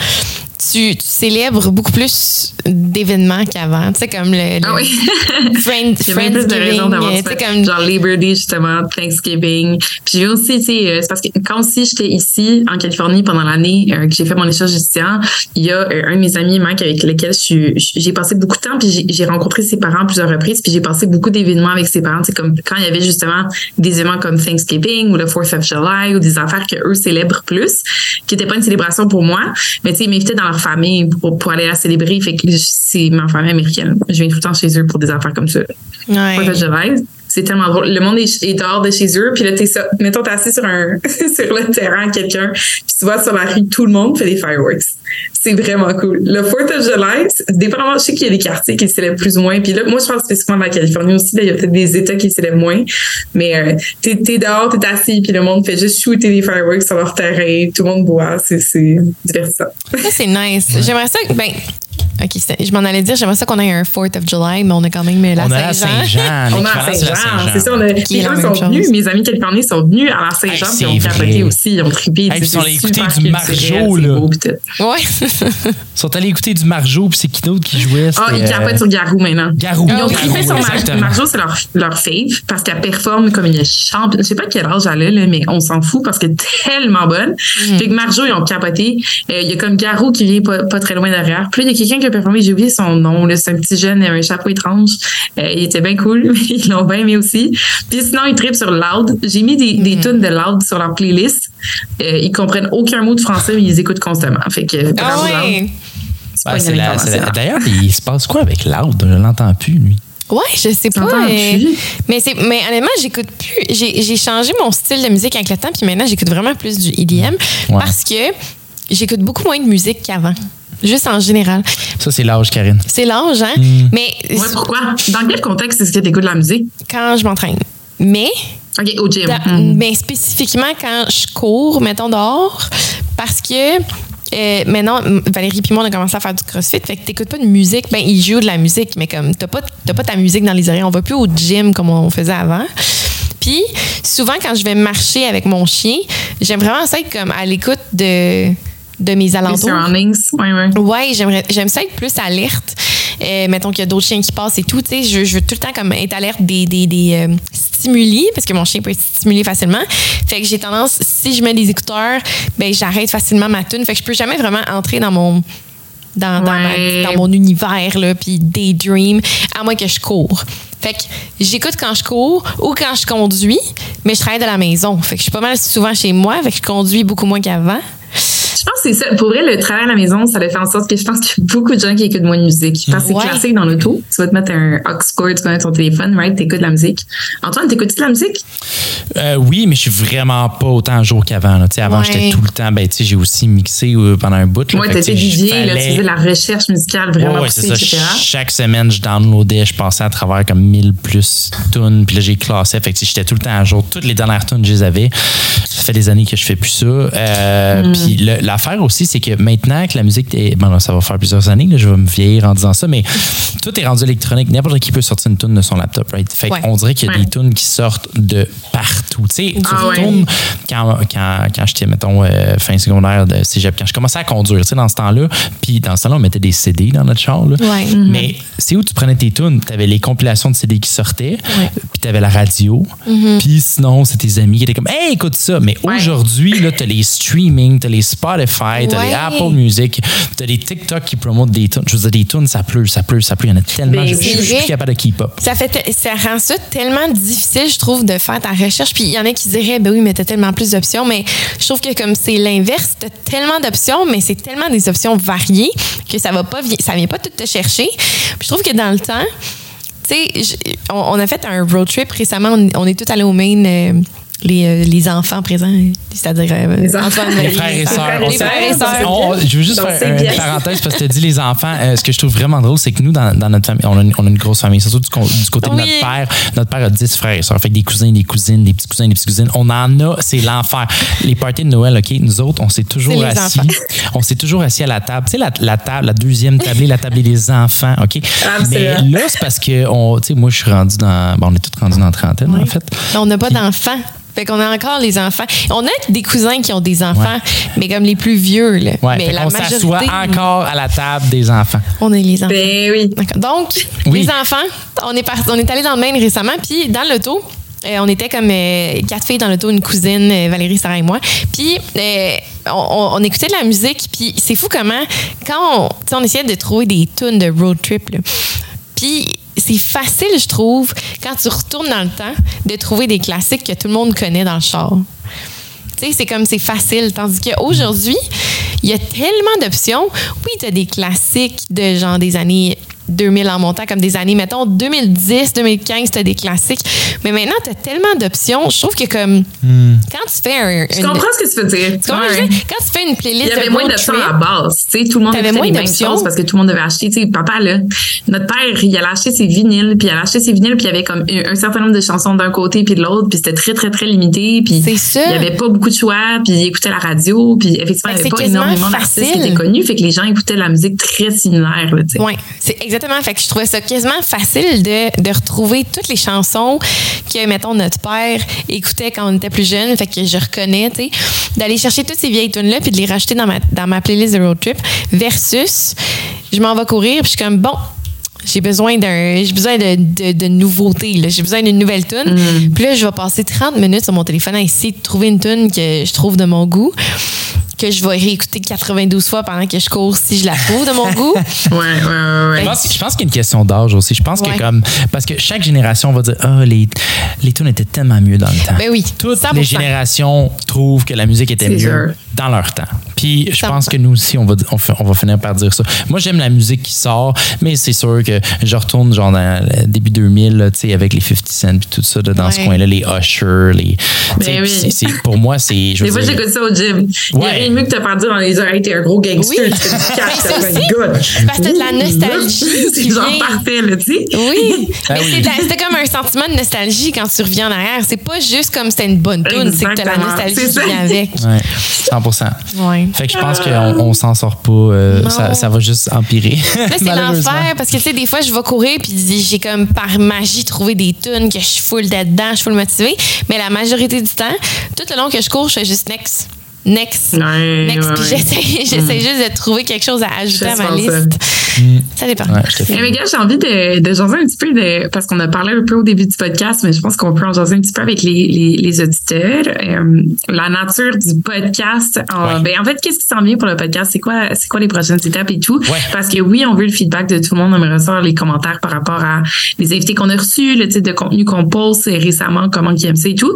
tu, tu célèbres beaucoup plus d'événements qu'avant. Tu sais, comme le, le Ah oui. friend, Friendsgiving, euh, tu comme Genre Labor Day, justement, Thanksgiving. Puis j'ai aussi, tu sais, euh, c'est parce que quand aussi j'étais ici, en Californie, pendant l'année euh, que j'ai fait mon échange étudiant, il y a euh, un de mes amis, Mike, avec lequel j'ai passé beaucoup de temps, puis j'ai- j'ai rencontré ses parents à plusieurs reprises, puis j'ai passé beaucoup d'événements avec ses parents. C'est comme quand il y avait justement des événements comme Thanksgiving ou le 4th of July ou des affaires que eux célèbrent plus, qui n'étaient pas une célébration pour moi, mais tu sais, ils m'invitaient dans leur famille pour, pour aller la célébrer. Fait que c'est ma famille américaine. Je viens tout le temps chez eux pour des affaires comme ça. Ouais. July. C'est tellement drôle. Le monde est, est dehors de chez eux, puis là, t'es ça. Mettons, t'es assis sur un, sur le terrain, quelqu'un, puis tu vois sur la rue, tout le monde fait des fireworks. C'est vraiment cool. Le 4th of dépendamment, je sais qu'il y a des quartiers qui le célèbrent plus ou moins, puis là, moi, je parle spécifiquement de la Californie aussi, là, il y a peut-être des États qui le célèbrent moins, mais euh, t'es, t'es dehors, t'es assis, puis le monde fait juste shooter des fireworks sur leur terrain, tout le monde boit, c'est, c'est divertissant. Ça, c'est nice. J'aimerais ça. Ben, OK, je m'en allais dire, j'aimerais ça qu'on ait un 4th of July, mais on a quand même la on a la Saint-Jean. On a la Saint-Jean, c'est ça. On a, les gens sont chose. venus, mes amis californiens sont venus à la Saint-Jean, Hey, puis ils ont capoté aussi, ils ont trippé. Hey, ils sont allés écouter du Marjo, là. beau. Ouais. Ils sont allés écouter du Marjo, puis c'est qui d'autre qui jouait? Ah, ils capotent sur Garou maintenant. Garou. Ils ont trippé sur Mar- exactement. Marjo, c'est leur, leur fave parce qu'elle performe comme une championne. Je sais pas quel âge elle a, là, mais on s'en fout parce qu'elle est tellement bonne. Mm. Fait que Marjo, ils ont capoté. Euh, Il y a comme Garou qui vient pas, très loin derrière. Puis là, il y a quelqu'un qui a performé, j'ai oublié son nom, là. C'est un petit jeune, un chapeau étrange. Euh, il était bien cool, mais ils l'ont bien aimé aussi. Puis sinon, ils trippent sur Loud. J'ai mis des, Mm. des tunes de Loud sur leur playlist. Euh, ils comprennent aucun mot de français, mais ils écoutent constamment. Fait que, Ah ouais. La- information. D'ailleurs, il se passe quoi avec Loud? Je l'entends plus, lui. Ouais, je sais pas. Euh, mais c'est mais honnêtement, j'écoute plus. J'ai j'ai changé mon style de musique avec le temps, puis maintenant j'écoute vraiment plus du EDM Ouais. parce que j'écoute beaucoup moins de musique qu'avant. Juste en général. Ça, c'est l'âge, Karine. C'est l'âge, hein? Hmm. Mais Ouais, pourquoi? Dans quel contexte est-ce que tu écoutes de la musique? quand je m'entraîne. Mais, OK, au gym. dans- Hmm. mais spécifiquement quand je cours, mettons dehors, Parce que euh, maintenant, Valérie puis moi, on a commencé à faire du crossfit. Fait que t'écoutes pas de musique. Ben, ils jouent de la musique, mais comme t'as pas, t'as pas ta musique dans les oreilles. On va plus au gym comme on faisait avant. Puis, souvent, quand je vais marcher avec mon chien, j'aime vraiment ça être comme à l'écoute de, de mes Les alentours. surroundings. Ouais, ouais. Ouais, j'aimerais, j'aime ça être plus alerte. Euh, mettons qu'il y a d'autres chiens qui passent et tout, tu sais, je, je veux tout le temps comme être alerte des, des, des euh, stimuli parce que mon chien peut être stimulé facilement. Fait que j'ai tendance, si je mets des écouteurs, ben j'arrête facilement ma tune. Fait que je peux jamais vraiment entrer dans mon dans, dans, ma- Ouais. dans mon univers là, puis daydream, à moins que je cours. Fait que j'écoute quand je cours ou quand je conduis, mais je travaille de la maison. Fait que je suis pas mal souvent chez moi, fait que je conduis beaucoup moins qu'avant. Je pense que c'est ça. Pour vrai, le travail à la maison, ça a fait en sorte que je pense qu'il y a beaucoup de gens qui écoutent moins de musique. Parce que Ouais. c'est classique dans l'auto. Tu vas te mettre un aux cord, tu connais ton téléphone, right? T'écoutes de la musique. Antoine, t'écoutes-tu de la musique? Euh, oui, mais je suis vraiment pas autant à jour qu'avant. là. Tu sais, Avant, Ouais. j'étais tout le temps. Ben, tu sais, j'ai aussi mixé euh, pendant un bout. Ouais, que, t'étais tu sais, DJ, là, tu faisais de la recherche musicale vraiment poussée, ça. etc. Chaque semaine, je downloadais, je passais à travers comme 1000 plus tunes, puis là, j'ai classé. Fait que j'étais tout le temps à jour. Toutes les dernières tunes, je les avais. Ça fait des années que je fais plus ça. Euh, Mm. Puis le- l'affaire aussi, c'est que maintenant que la musique est. Bon, ça va faire plusieurs années, là, je vais me vieillir en disant ça, mais tout est rendu électronique. N'importe qui peut sortir une tune de son laptop, right? Fait Ouais. qu'on dirait qu'il y a Ouais. des tunes qui sortent de partout. Tu sais, tu Ah ouais. retournes quand, quand, quand j'étais, mettons, euh, fin secondaire de cégep, quand je commençais à conduire, tu sais, dans ce temps-là, puis dans ce temps-là, on mettait des CD dans notre char, là. Ouais. Mais c'est où tu prenais tes tunes. Tu avais les compilations de CD qui sortaient, puis tu avais la radio, puis sinon, c'est tes amis qui étaient comme, hey, écoute ça. Mais Ouais. aujourd'hui, là, tu as les streaming, tu as les Spotify, tu as les Ouais. Apple Music, tu as les TikTok qui promotent des tunes. Je veux dire, des tunes, ça pleut, ça pleut, ça pleut. Il y en a tellement. Ben, je, je- je suis plus capable de keep up. Ça, fait ça rend ça tellement difficile, je trouve, de faire ta recherche. Puis il y en a qui diraient, ben oui, mais t'as tellement plus d'options. Mais je trouve que comme c'est l'inverse, t'as tellement d'options, mais c'est tellement des options variées que ça va pas, ça vient pas tout te chercher. Puis je trouve que dans le temps, tu sais, je- on, on a fait un road trip récemment. On, on est tous allés au Maine. euh, les, euh, les enfants présents, c'est-à-dire euh, Les Les frères et sœurs. Les frères et sœurs. je veux juste Donc, faire une bien. parenthèse parce que tu as dit les enfants. Euh, ce que je trouve vraiment drôle, c'est que nous, dans, dans notre famille, on a, une, on a une grosse famille, surtout du, côté de notre père. Notre père a 10 frères et sœurs. Fait que des cousins, des cousines, des petits cousins, des petites cousines. On en a, c'est l'enfer. Les parties de Noël, OK, nous autres, on s'est toujours assis. enfants. On s'est toujours assis à la table. Tu sais, la, la table, la deuxième tablée, la tablée des enfants, OK? Mais Absolument. là, c'est parce que, on- tu sais, moi, je suis rendu dans. Bon, on est tous rendus dans la trentaine, en fait. Mais on n'a pas d'enfants. Fait qu'on a encore les enfants. On a des cousins qui ont des enfants, mais comme les plus vieux. Là. Ouais, mais la on s'assoit majorité, encore à la table des enfants. on est les enfants. Ben oui. D'accord. Donc, Oui. les enfants, on est, par- on est allé dans le Maine récemment, puis dans l'auto, euh, on était comme euh, quatre filles dans l'auto, une cousine, euh, Valérie, Sarah et moi. Puis, euh, on, écoutait de la musique, puis c'est fou comment, quand on, on essayait de trouver des tunes de road trip, là. puis c'est facile, je trouve, quand tu retournes dans le temps, de trouver des classiques que tout le monde connaît dans le char. Tu sais, c'est comme c'est facile. Tandis qu'aujourd'hui, il y a tellement d'options. Oui, tu as des classiques de genre des années 2000 en montant, comme des années, mettons, 2010, 2015, tu as des classiques. Mais maintenant, tu as tellement d'options. Je trouve que comme quand tu fais un. Je comprends ce que tu veux dire. tu? Quand tu fais une playlist Il y avait de moins d'options à la base. Tu sais, tout le monde avait moins les mêmes d'options. choses parce que tout le monde devait acheter. Tu sais, papa, là, notre père, il allait acheter ses vinyles, puis il allait acheter ses vinyles, puis il y avait comme un, un certain nombre de chansons d'un côté puis de l'autre, puis c'était très, très, très limité. Puis C'est ça. il y avait pas beaucoup de choix, puis il écoutait la radio, puis effectivement, Ben, il y c'est avait pas énormément d'artistes qui facile. étaient connus, fait que les gens écoutaient la musique très similaire, là, tu sais. Oui, c'est exactement. Fait que je trouvais ça quasiment facile de, de retrouver toutes les chansons que, mettons, notre père écoutait quand on était plus jeune. Fait que je reconnais, tu sais, d'aller chercher toutes ces vieilles tunes-là puis de les rajouter dans ma, dans ma playlist de road trip versus je m'en vais courir puis je suis comme, bon, j'ai besoin d'un j'ai besoin de, de, de nouveautés j'ai besoin d'une nouvelle tune. Puis là je vais passer 30 minutes sur mon téléphone à essayer de trouver une tune que je trouve de mon goût que je vais réécouter 92 fois pendant que je cours si je la trouve de mon goût Ouais, ouais, ouais, ouais. Je pense, je pense qu'il y a une question d'âge aussi. Je pense Ouais. que comme parce que chaque génération va dire ah les les tunes étaient tellement mieux dans le temps. Ben oui, Toutes 100%. les générations trouvent que la musique était mieux sûr. Dans leur temps. Puis je Ça pense que nous aussi, on va, on, va finir par dire ça. Moi, j'aime la musique qui sort, mais c'est sûr que je retourne genre dans le début 2000, là, tu sais, avec les 50 Cent puis tout ça, là, dans ce Ouais. coin-là, les Usher, les. tu sais, Ben oui. c'est- c'est- pour moi, c'est. Des fois, dire- j'écoute ça au gym. Il y a Ouais. rien de mieux que te faire dire dans les oreilles, t'es un gros gangster, Oui. tu fais du cash, t'as parce que t'as de la nostalgie C'est genre vient. parfait, là, tu sais. Oui, Ben mais oui. c'était comme un sentiment de nostalgie quand tu reviens en arrière. C'est pas juste comme c'était une bonne tune, c'est que t'as la nostalgie qui vient avec. Ouais, 100 Ouais. Fait que je pense qu'on on s'en sort pas. euh, ça, ça va juste empirer. Là, c'est l'enfer parce que, tu sais, des fois, je vais courir puis j'ai comme par magie trouvé des tunes que je suis full dedans, je suis full motivée. Mais la majorité du temps, tout le long que je cours, je fais juste next. Next. Ouais, next. ouais, Puis ouais. j'essaie, j'essaie juste de trouver quelque chose à ajouter à ma ça. liste. Ça dépend. Ouais, Eh, mais gars, j'ai envie de, de jaser un petit peu de, parce qu'on a parlé un peu au début du podcast, mais je pense qu'on peut en jaser un petit peu avec les, les, les auditeurs. Euh, la nature du podcast. En, Ouais. ben, en fait, qu'est-ce qui s'en vient pour le podcast? C'est quoi, c'est quoi les prochaines étapes et tout? Ouais. Parce que oui, on veut le feedback de tout le monde. On aimerait savoir les commentaires par rapport à les invités qu'on a reçus, le type de contenu qu'on poste récemment, comment ils aiment ça et tout.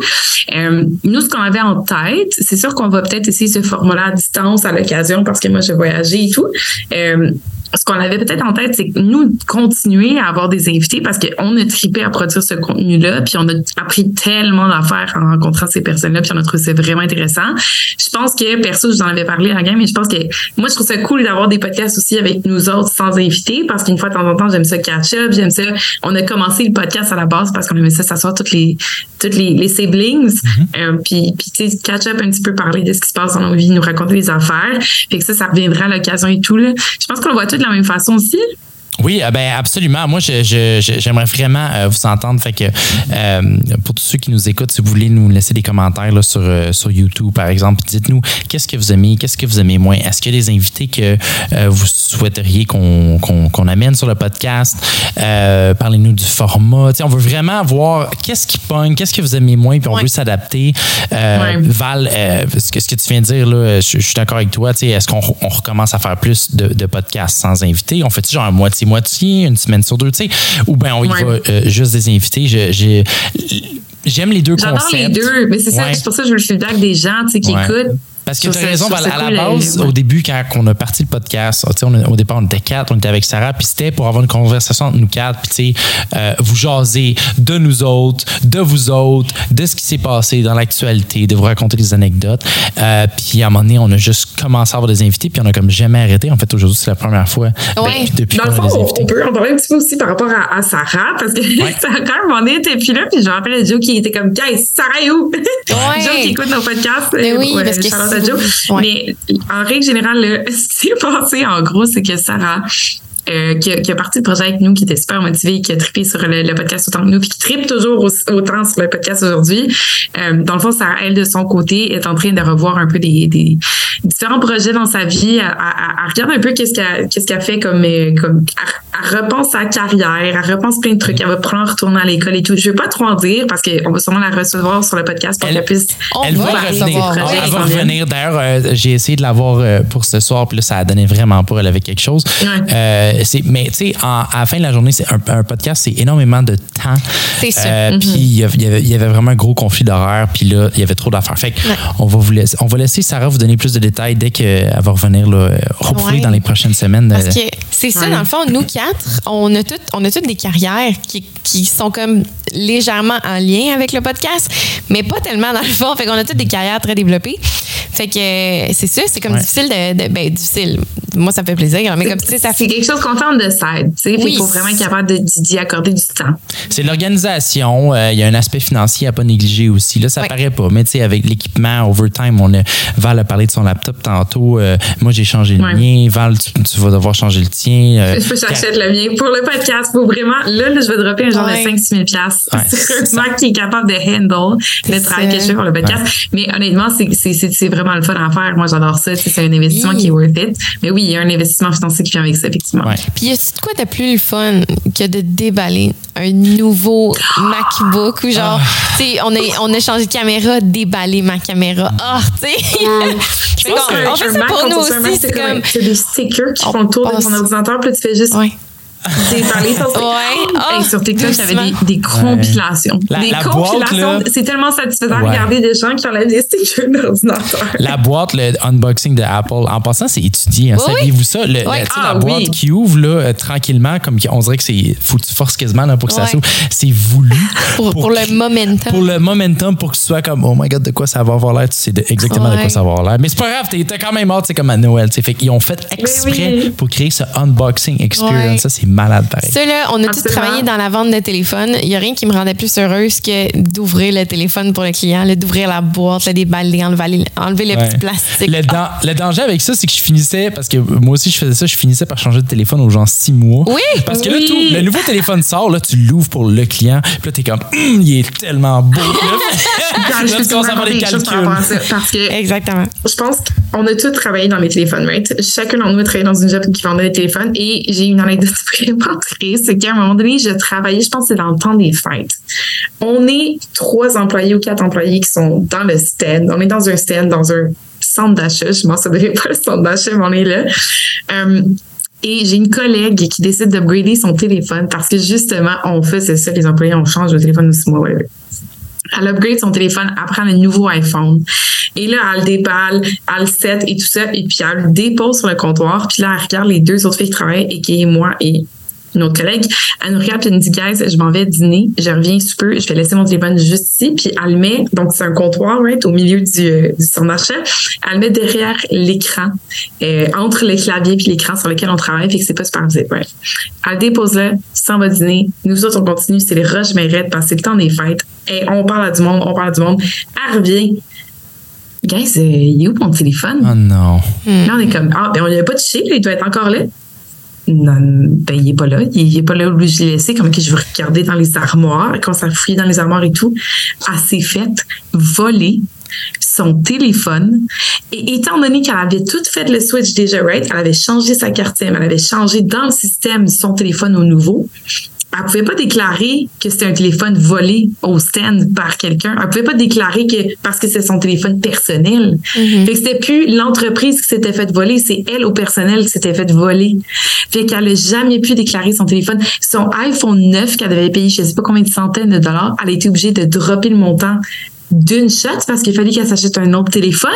Euh, nous, ce qu'on avait en tête, c'est sûr qu'on va peut-être essayer ce format-là à distance à l'occasion parce que moi, j'ai voyagé et tout. Euh, ce qu'on avait peut-être en tête, c'est que nous, continuer à avoir des invités parce qu'on a trippé à produire ce contenu-là, puis on a appris tellement d'affaires en rencontrant ces personnes-là, puis on a trouvé ça vraiment intéressant. Je pense que, perso, je vous en avais parlé à la game, mais je pense que moi, je trouve ça cool d'avoir des podcasts aussi avec nous autres sans invités parce qu'une fois de temps en temps, j'aime ça catch-up, j'aime ça. On a commencé le podcast à la base parce qu'on aimait ça s'asseoir toutes les, toutes les, les siblings, euh, puis, puis tu sais, catch-up un petit peu, parler de ce qui se passe dans nos vies, nous raconter des affaires. Fait que ça, ça reviendra à l'occasion et tout, là. Je pense qu'on le voit tout de la même façon aussi. Oui, euh, ben absolument. Moi, je- je- je- j'aimerais vraiment euh, vous entendre. Fait que euh, pour tous ceux qui nous écoutent, si vous voulez nous laisser des commentaires là, sur, euh, sur YouTube, par exemple, dites-nous qu'est-ce que vous aimez, qu'est-ce que vous aimez moins? Est-ce qu'il y a des invités que vous souhaiteriez qu'on amène sur le podcast? Parlez-nous du format. On veut vraiment voir qu'est-ce qui pogne, qu'est-ce que vous aimez moins, puis on Ouais. veut s'adapter. Ouais. Val, ce, que, ce que tu viens de dire, là, je, je suis d'accord avec toi. Est-ce qu'on on recommence à faire plus de, de podcasts sans invités? On fait genre un moitié-moitié, une semaine sur deux, tu sais? Ou bien on y Ouais. va euh, juste des invités? J'ai- J'aime les deux J'adore concepts. les deux, mais c'est ça, Ouais. c'est pour ça que je veux le feedback des gens, qui Ouais. écoutent. Parce que tu as raison, à ça la base, ouais. au début, quand on a parti le podcast, tu sais, on a- au départ, on était quatre, on était avec Sarah, puis c'était pour avoir une conversation entre nous quatre, puis tu sais, euh, vous jaser de nous autres, de vous autres, de ce qui s'est passé dans l'actualité, de vous raconter des anecdotes. Euh, puis à un moment donné, on a juste commencé à avoir des invités, puis on a comme jamais arrêté. En fait, aujourd'hui, c'est la première fois ben, Ouais. depuis Dans qu'on le a fond, des on, invités. on peut en parler un petit peu aussi par rapport à, à Sarah, parce que Ouais. Sarah, à un moment donné, était plus là, puis je me rappelle Joe qui était comme, Guys, Sarah est où? Ouais. Joe qui écoute nos podcasts. Mais euh, oui, parce que ouais. Mais en règle générale, ce qui s'est passé, en gros, c'est que Sarah, euh, qui, a, qui a parti le projet avec nous, qui était super motivée, qui a trippé sur le, le podcast autant que nous, puis qui trippe toujours au- autant sur le podcast aujourd'hui. Euh, dans le fond, Sarah, elle, de son côté, est en train de revoir un peu des, des différents projets dans sa vie. Elle, elle- elle regarde un peu qu'est-ce qu'elle qu'est-ce qu'elle fait comme, euh, comme elle, elle repense sa carrière, elle repense plein de trucs. Elle va prendre retourner à l'école et tout. Je veux pas trop en dire parce qu'on va sûrement la recevoir sur le podcast pour Elle- qu'elle puisse. Elle va revenir. Elle- va revenir. D'ailleurs, euh, j'ai essayé de l'avoir pour ce soir, puis là, ça a donné vraiment pas. Elle avait quelque chose. Ouais. Euh, c'est- mais tu sais, à la fin de la journée, c'est un, un podcast, c'est énormément de temps. C'est sûr. Euh, Puis il y, a- il y avait, il y avait vraiment un gros conflit d'horaire, puis là, il y avait trop d'affaires. Fait que Ouais. on va vous laisser, on va laisser Sarah vous donner plus de détails dès qu'elle va revenir là, euh, hopefully Ouais. dans les prochaines semaines. Parce Euh, que c'est ça, Ouais. dans le fond, nous quatre, on a toutes, on a toutes des carrières qui, qui sont comme légèrement en lien avec le podcast, mais pas tellement dans le fond. Fait qu'on a toutes des carrières très développées. Fait que euh, c'est ça, c'est comme Ouais. difficile de, de- Ben, difficile. Moi, ça me fait plaisir, mais comme tu sais, ça C'est fait. quelque chose en de side, tu sais. Oui. Il faut vraiment être capable de- d'y accorder du temps. C'est l'organisation. euh, Il y a un aspect financier à pas négliger aussi. Là, ça Ouais. paraît pas. Mais tu sais, avec l'équipement, overtime, on a, Val a parlé de son laptop tantôt. euh, moi, j'ai changé le mien. Val, tu, tu vas devoir changer le tien. euh, Je peux j'achète le mien pour le podcast. Faut vraiment, là, là, je vais dropper un genre de 5 6 000 piastres Ouais, sur c'est un ça. Mac qui est capable de handle le travail ça. que je fais pour le podcast. Mais honnêtement, c'est- vraiment le fun à faire. Moi, j'adore ça. C'est un investissement Oui. qui est worth it. Mais oui, il y a un investissement financier qui vient avec ça, effectivement. Ouais. Puis y a-tu de quoi de plus le fun que de déballer un nouveau MacBook ou genre, tu sais, on a, on a changé de caméra, déballer ma caméra. Ah, tu sais. On fait un ça pour nous aussi. C'est C'est comme comme. c'est des stickers qui On font le tour de ton ordinateur, puis tu fais juste Ouais. J'ai parlé sur TikTok. Ouais. Ah, Hey, sur TikTok, j'avais des, des compilations. La- des la compilations. C'est tellement satisfaisant de Ouais. regarder des gens qui ont la des stickers d'ordinateur. La boîte, le unboxing de Apple, en passant, c'est étudié. Hein. Oui, Saviez-vous ça? Le- Oui. la, Ah, la boîte oui. qui ouvre là, euh, tranquillement, comme on dirait que c'est. Faut que tu forces quasiment là, pour que ça s'ouvre. C'est voulu. Pour, pour le momentum. Pour le momentum, pour que tu sois comme, oh my god, de quoi ça va avoir l'air, tu sais de- exactement de quoi ça va avoir l'air. Mais c'est pas grave, t'es- quand même hâte, c'est comme à Noël. Fait qu'ils ont fait exprès oui. pour créer ce unboxing experience. Ouais. Ça, c'est malade pareil. Ça, là, on a tous travaillé dans la vente de téléphone. Il n'y a rien qui me rendait plus heureuse que d'ouvrir le téléphone pour le client, d'ouvrir la boîte, là, déballer, enlever, enlever le Ouais. petit plastique. Le, dan- le danger avec ça, c'est que je finissais, parce que moi aussi je faisais ça, je finissais par changer de téléphone aux gens six mois. Oui. Parce que là, tout, le nouveau téléphone sort, là, tu l'ouvres pour le client, puis là, t'es comme, Hum, il est tellement beau. Là, je à des calculs. parce que Exactement. je pense qu'on a tous travaillé dans les téléphones, right? Chacun d'entre nous a travaillé dans une job qui vendait des téléphones et j'ai une anecdote vraiment. C'est qu'à un moment donné, je travaillais, je pense que c'est dans le temps des fêtes. On est trois employés ou quatre employés qui sont dans le stand. On est dans un stand, dans un centre d'achat. Je m'en souviens pas le centre d'achat, mais on est là. Euh, et j'ai une collègue qui décide d'upgrader son téléphone parce que justement, on fait, c'est ça, les employés, on change de téléphone aussi mois. whatever. Elle upgrade son téléphone, elle prend le nouveau iPhone. Et là, elle le déballe, elle le set et tout ça. Et puis, elle le dépose sur le comptoir. Puis là, elle regarde les deux autres filles qui travaillent, et qui est moi et une autre collègue. Elle nous regarde puis elle nous dit, guys, je m'en vais dîner. Je reviens super. Je vais laisser mon téléphone juste ici. Puis, elle le met, donc c'est un comptoir, right, au milieu du, euh, du d'achat. Elle le met derrière l'écran, euh, entre le clavier puis l'écran sur lequel on travaille. Fait que c'est pas super visible. Elle le dépose là, s'en va dîner. Nous autres, on continue. C'est les rushs mérites parce que c'est le temps des fêtes. Et on parle à du monde, on parle à du monde. Elle revient. Guys, euh, il est où mon téléphone? Oh non. Là, on est comme, ah, ben, on lui a pas touché, il doit être encore là. Non, ben, il est pas là. Il, il est pas là où je l'ai laissé. Comme que je veux regarder dans les armoires. Quand ça fouille dans les armoires et tout, elle s'est faite voler son téléphone. Et étant donné qu'elle avait tout fait le switch déjà, right? Elle avait changé sa carte SIM, elle avait changé dans le système son téléphone au nouveau. Elle pouvait pas déclarer que c'était un téléphone volé au stand par quelqu'un. Elle pouvait pas déclarer que parce que c'est son téléphone personnel. Fait que c'était plus l'entreprise qui s'était fait voler, c'est elle au personnel qui s'était fait voler. Fait qu'elle a jamais pu déclarer son téléphone. Son iPhone 9 qu'elle avait payé je sais pas combien de centaines de dollars, elle a été obligée de dropper le montant d'une shot parce qu'il fallait qu'elle s'achète un autre téléphone.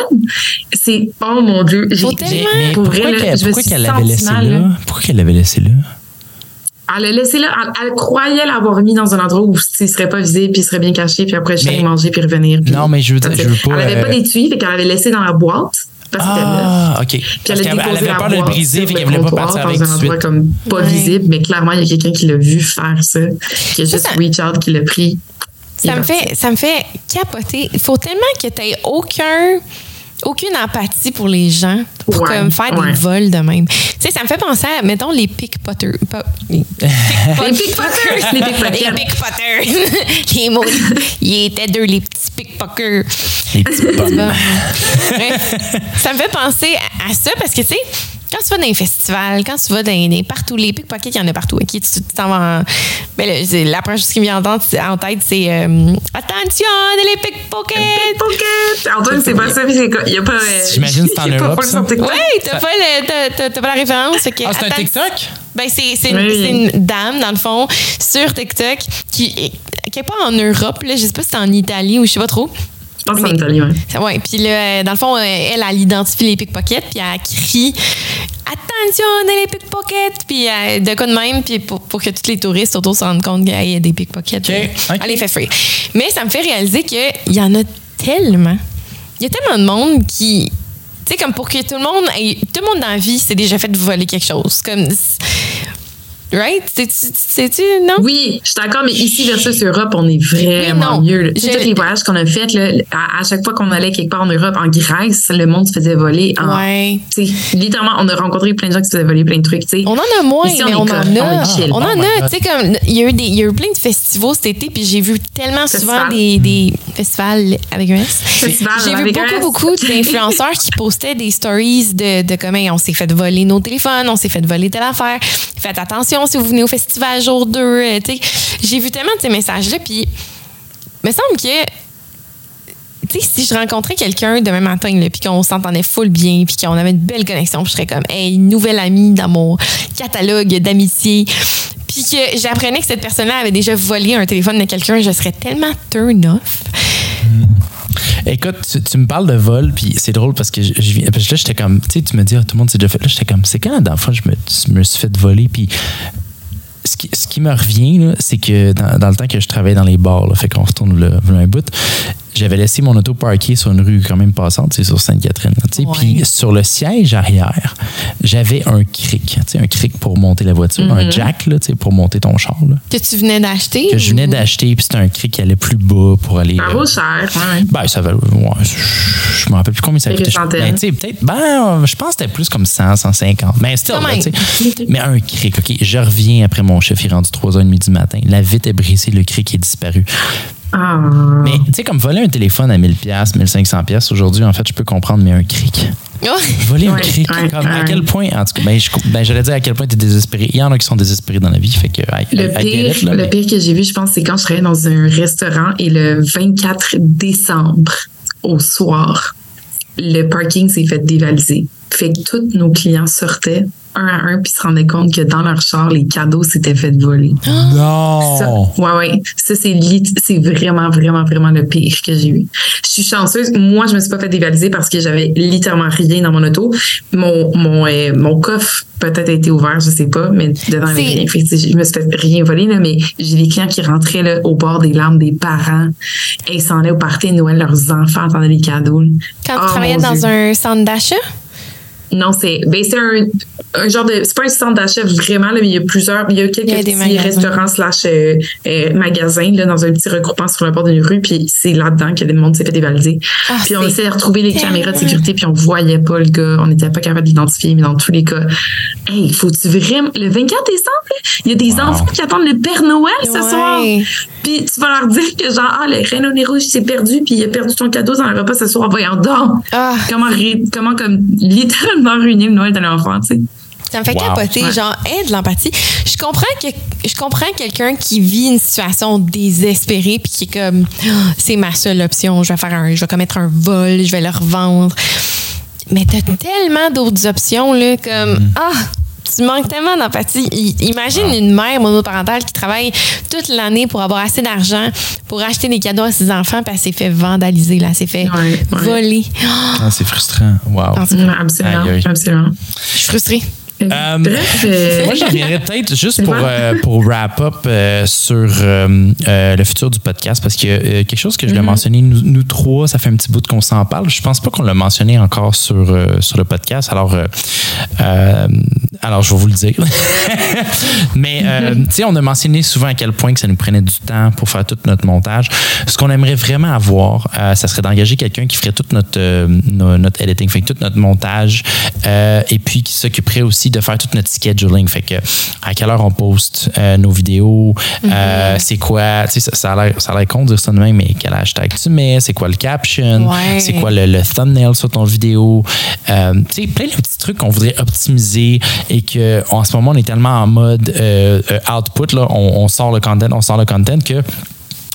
C'est oh mon dieu, j'ai Mais, Pour pourquoi vrai, là, qu'elle je me pourquoi suis qu'elle l'avait laissé mal, là? là. Pourquoi qu'elle l'avait laissé là? Elle l'a laissé là. Elle, elle croyait l'avoir mis dans un endroit où il serait pas visible, puis il serait bien caché, puis après, je Mais- aller manger, puis revenir. puis- Non, mais je veux dire, je veux pas, Elle avait pas euh, d'étui, fait qu'elle avait laissé dans la boîte. Parce. Ah, OK. Puis Parce elle elle déposé avait la peur de le briser, fait le qu'elle voulait pas partir dans avec un tout de endroit comme pas Ouais. visible, mais clairement, il y a quelqu'un qui l'a vu faire ça, qui a juste ça- reach out, qui l'a pris. Ça me, fait, ça me fait capoter. Il faut tellement que tu aies aucun, aucune empathie pour les gens pour Ouais, comme faire ouais. des vols de même. Tu sais, ça me fait penser à, mettons, les pickpotters. Les pickpockers, les pickpockets. Les pickpotters. les mots. Ils étaient deux, les petits pickpockers. Les petits pommes. Bref, ça me fait penser à, à ça parce que, tu sais, quand tu vas dans les festivals, quand tu vas dans, dans- partout, les pickpockets, il y en a partout. OK? Tu t'en vas en- Ben, là, c'est- la première chose qui me vient en tête, c'est- en tête, c'est euh, Attention, les pickpockets! Pickpocket! Antoine, c'est pas ça, puis c'est quoi? Il y a pas. euh, J'imagine que c'est en il y a pas Europe. Ouais, t'as pas, le- pas la référence. que Ah, c'est un TikTok? Ben, c'est c'est une, Oui. c'est une dame, dans le fond, sur TikTok, qui est quelque part en Europe, là, je sais pas si c'est en Italie ou je sais pas trop. Je pense en Italie, Ouais, puis là, euh, dans le fond, euh, elle, elle identifie les pickpockets, puis elle crie Attention, les pickpockets! Puis euh, de quoi de même, puis pour, pour que tous les touristes autour se rendent compte qu'il y a des pickpockets. OK, euh, OK. Elle les fait fuir. Mais ça me fait réaliser qu'il y en a tellement. Il y a tellement de monde qui. Tu sais, comme pour que tout le monde ait- Tout le monde dans la vie s'est déjà fait voler quelque chose. Comme. Right? Sais-tu, non? Oui, je suis d'accord, mais ici versus Europe, on est vraiment Oui, mieux. Je- tous les voyages qu'on a faits, là, à, à chaque fois qu'on allait quelque part en Europe, en Grèce, le monde se faisait voler. En, Ouais. tu sais, littéralement, on a rencontré plein de gens qui se faisaient voler plein de trucs. tu sais. On en a moins, Ici, on mais on, comme- en a. chill. On en Oh my a. Tu sais, comme, il y, a eu des- il y a eu plein de festivals cet été, puis j'ai vu tellement souvent Festival. des, des festivals avec un J'ai vu beaucoup, beaucoup d'influenceurs qui postaient des stories de, de comment on s'est fait voler nos téléphones, on s'est fait voler telle affaire. Faites attention si vous venez au festival jour 2. euh. J'ai vu tellement de ces messages-là, puis me semble que si je rencontrais quelqu'un demain matin, puis qu'on s'entendait full bien, puis qu'on avait une belle connexion, je serais comme, hey, nouvelle amie dans mon catalogue d'amitié, puis que j'apprenais que cette personne-là avait déjà volé un téléphone de quelqu'un, je serais tellement turn off. Écoute, tu, me parles de vol, puis c'est drôle parce que je, je viens- là, j'étais comme, tu sais, tu me dis, ah, tout le monde s'est déjà fait. Là, j'étais comme, c'est quand dernière fois que je me, je me suis fait voler, puis ce qui, me revient, c'est que dans, dans le temps que je travaillais dans les bars, là, fait qu'on retourne le, un bout, j'avais laissé mon auto parké sur une rue quand même passante, c'est sur Sainte-Catherine. Puis sur le siège arrière, j'avais un cric, un cric pour monter la voiture, un jack là, pour monter ton char. Là, Que tu venais d'acheter? que je venais d'acheter, puis c'était un cric qui allait plus bas pour aller. Ça euh, vaut cher, ouais. ben, ça va. Ouais, je me rappelle plus combien ça coûtait. Ben, tu sais, peut-être. Ben, je pense que c'était plus comme 100, 150. Mais. Mais un cric, OK. Je reviens après mon chef, il est rendu 3h30 du matin. La vitre est brisée, le cric est disparu. Ah. Mais, tu sais, comme voler un téléphone à 1000 pièces 1500 pièces aujourd'hui, en fait, je peux comprendre, mais un cric. Oh. Voler un cric, ouais, comme, à quel point, en tout cas, ben, ben, j'allais dire à quel point tu es désespéré. Il y en a qui sont désespérés dans la vie, fait que. I- Le I pire, it, là, le mais- pire que j'ai vu, je pense, c'est quand je travaillais dans un restaurant et le 24 décembre au soir, le parking s'est fait dévaliser. Fait que tous nos clients sortaient un à un puis se rendaient compte que dans leur char, les cadeaux s'étaient fait voler. Non! Ça, ouais, ouais. Ça, c'est lit- c'est vraiment, vraiment, vraiment le pire que j'ai eu. Je suis chanceuse. Moi, je me suis pas fait dévaliser parce que j'avais littéralement rien dans mon auto. Mon, mon, euh, mon coffre peut-être a été ouvert, je sais pas, mais dedans, il y avait C'est- rien. Fait je me suis fait rien voler, là, mais j'ai des clients qui rentraient là, au bord des larmes des parents et ils s'en allaient au party de Noël, leurs enfants attendaient les cadeaux. là. Quand Oh, tu travaillais dans Dieu. un centre d'achat? Non, c'est ben c'est un, un genre de c'est pas un centre d'achat vraiment là, mais il y a plusieurs il y a quelques Il y a des petits magasins. restaurants slash euh, euh, magasins là dans un petit regroupement sur le bord d'une rue puis c'est là-dedans que le monde s'est fait dévaliser. Ah, puis on essayait de retrouver les caméras de sécurité puis on voyait pas le gars, on n'était pas capable d'identifier mais dans tous les cas, hey, faut-tu vraiment le 24 décembre, il y a des Wow. enfants qui attendent le Père Noël ce Ouais. soir. Puis tu vas leur dire que genre ah le Renault Nero s'est perdu puis il a perdu ton cadeau dans le repas ce soir, voyons donc. Ah, Comment comment comme littéralement ruiner le Noël de l'enfant, tu sais. ça me fait Wow. capoter, Ouais. genre, aide l'empathie. Je comprends que je comprends quelqu'un qui vit une situation désespérée puis qui est comme Ah, c'est ma seule option, je vais faire un je vais commettre un vol, je vais le revendre. Mais t'as tellement d'autres options là comme Mm. ah tu manques tellement d'empathie. Imagine Ah. une mère monoparentale qui travaille toute l'année pour avoir assez d'argent pour acheter des cadeaux à ses enfants puis elle s'est fait vandaliser, là, elle s'est fait Ouais, ouais. voler. Ah, c'est frustrant. Wow. absolument, absolument. je suis frustrée. Euh, Bref, euh, Moi, je reviendrais peut-être juste pour, euh, pour wrap up euh, sur euh, euh, le futur du podcast, parce que euh, quelque chose que je l'ai Mm-hmm. mentionné, nous, nous trois, ça fait un petit bout qu'on s'en parle. Je pense pas qu'on l'a mentionné encore sur, euh, sur le podcast. Alors, euh, euh, alors, je vais vous le dire. Mais, euh, tu sais, on a mentionné souvent à quel point que ça nous prenait du temps pour faire tout notre montage. Ce qu'on aimerait vraiment avoir, euh, ça serait d'engager quelqu'un qui ferait tout notre, euh, no- notre editing, fait tout notre montage, euh, et puis qui s'occuperait aussi de faire tout notre scheduling. Fait que à quelle heure on poste euh, nos vidéos, euh, c'est quoi, tu sais, ça, ça a l'air con de dire ça de même, mais quel hashtag tu mets, c'est quoi le caption, Ouais. c'est quoi le, le thumbnail sur ton vidéo, euh, tu sais, plein de petits trucs qu'on voudrait optimiser et que en ce moment on est tellement en mode output, là, on, on sort le content, on sort le content que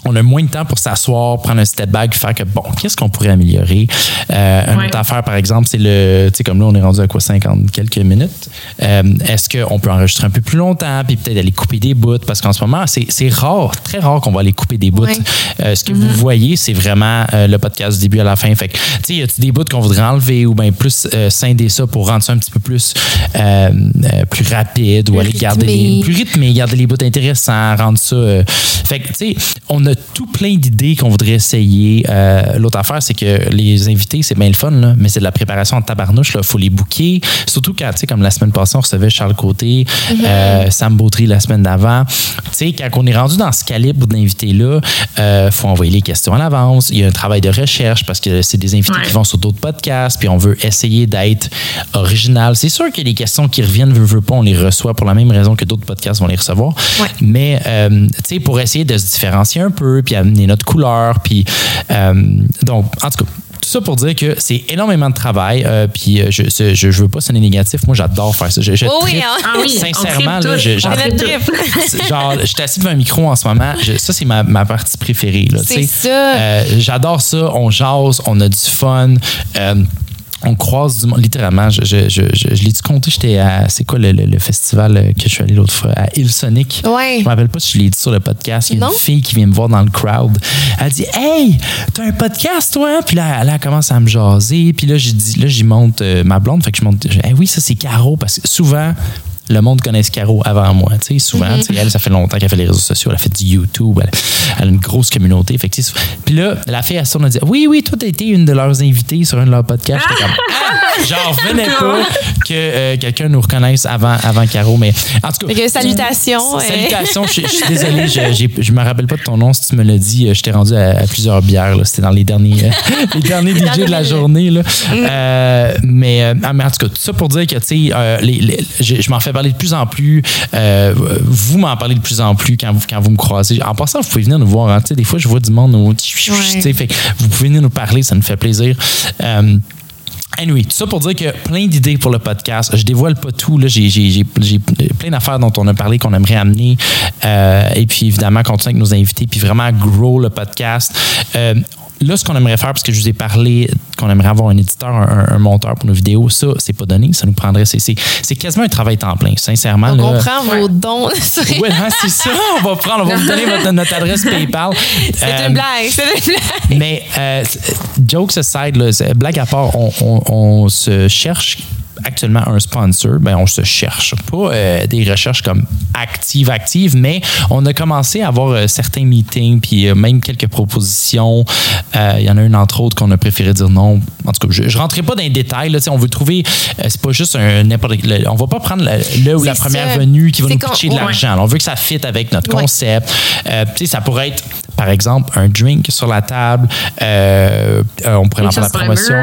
on a moins de temps pour s'asseoir, prendre un step back, faire que bon, qu'est-ce qu'on pourrait améliorer? Euh, une Ouais. autre affaire, par exemple, c'est le, tu sais, comme là, on est rendu à quoi, 50 quelques minutes. Euh, Est-ce qu'on peut enregistrer un peu plus longtemps, puis peut-être aller couper des bouts, parce qu'en ce moment, c'est rare, très rare qu'on va aller couper des bouts. Ouais. Euh, ce que vous voyez, c'est vraiment le podcast du début à la fin. Fait que, tu sais, y a des bouts qu'on voudrait enlever ou bien plus scinder ça pour rendre ça un petit peu plus, plus rapide ou Plus aller garder les, plus rythmé, garder les bouts intéressants, rendre ça. fait que, tu sais, on a tout plein d'idées qu'on voudrait essayer. Euh, L'autre affaire, c'est que les invités, c'est bien le fun, là, mais c'est de la préparation en tabarnouche. Il faut les booker. Surtout quand, tu sais, comme la semaine passée, on recevait Charles Côté, euh, Sam Bautry la semaine d'avant. Tu sais, quand on est rendu dans ce calibre d'invités-là, il faut envoyer les questions à l'avance. Il y a un travail de recherche parce que c'est des invités Ouais. qui vont sur d'autres podcasts, puis on veut essayer d'être original. C'est sûr que les questions qui reviennent, veut, veut pas, on les reçoit pour la même raison que d'autres podcasts vont les recevoir. Ouais. Mais, euh, tu sais, pour essayer de se différencier un peu, puis amener notre couleur, puis. euh, donc, en tout cas. tout ça pour dire que c'est énormément de travail. euh, puis euh, je, je, je veux pas sonner négatif. Moi, j'adore faire ça. Je, je Oh oui, hein? Ah oui, Sincèrement, là, je- genre, je suis assis devant un micro en ce moment. Je- ça, c'est ma, ma partie préférée. là, C'est ça. Euh, J'adore ça. On jase, on a du fun. Euh, on croise du monde. Littéralement, je, je, je, je, l'ai-tu compté? J'étais à. C'est quoi le, le- le festival euh, que je suis allé l'autre fois? À Hillsonic. Ouais. Je me rappelle pas si je l'ai dit sur le podcast. Il y a Non? une fille qui vient me voir dans le crowd. Elle dit Hey, t'as un podcast, toi? Puis là, elle commence à me jaser. Puis là, j'ai dit, là, j'y monte euh, ma blonde. Fait que je monte. je- Eh oui, ça, c'est Caro. Parce que souvent, le monde connaît Caro avant moi. Tu sais, souvent, Mm-hmm. tu sais, elle, ça fait longtemps qu'elle fait les réseaux sociaux. Elle a fait du YouTube. Elle, elle a une grosse communauté. Fait que, puis là, la fille, elle se tourne et dit Oui, oui, toi, t'as été une de leurs invitées sur un de leurs podcasts. J'étais comme Ah! J'en revenais pas que euh, quelqu'un nous reconnaisse avant, avant Caro. Mais en tout cas. Salutations. euh, Salutations, je, je suis désolé, je, je me rappelle pas de ton nom si tu me l'as dit. euh, Je t'ai rendu à, à plusieurs bières. là. C'était dans les derniers, euh, les derniers DJ de la journée. Là. Euh, mais, ah, mais en tout cas, tout ça pour dire que tu sais, je, je m'en fais de plus en plus. Euh, vous m'en parlez de plus en plus quand vous, quand vous me croisez. En passant, vous pouvez venir nous voir. hein. Des fois, je vois du monde. Au, fait que vous pouvez venir nous parler, ça nous fait plaisir. Euh, Anyway, tout ça pour dire que plein d'idées pour le podcast. Je dévoile pas tout. Là, j'ai, j'ai, j'ai, j'ai plein d'affaires dont on a parlé qu'on aimerait amener. Euh, et puis évidemment, continuer avec nos invités, puis vraiment grow le podcast. Euh, Là, ce qu'on aimerait faire, parce que je vous ai parlé qu'on aimerait avoir un éditeur, un, un monteur pour nos vidéos, ça, c'est pas donné. Ça nous prendrait. C'est, c'est, c'est quasiment un travail temps plein, sincèrement. Donc, on prend vos dons. C'est Ouais, hein, c'est ça. On va prendre, on va vous donner votre- notre adresse PayPal. Euh, une blague. C'est une blague. mais euh, c'est- jokes aside, là, c'est- blague à part, on, on- on se cherche actuellement un sponsor. Ben, on se cherche. Pas euh, des recherches comme actives, actives, mais on a commencé à avoir euh, certains meetings, puis euh, même quelques propositions. Il y en a une, entre autres, qu'on a préféré dire non. En tout cas, je ne rentrerai pas dans les détails. Là, on veut trouver, c'est pas juste un n'importe On va pas prendre le, le ou la première venue qui va nous pitcher de l'argent. On veut que ça fitte avec notre Ouais. concept. Tu sais, ça pourrait être, par exemple, un drink sur la table. Euh, euh, on pourrait en faire la promotion.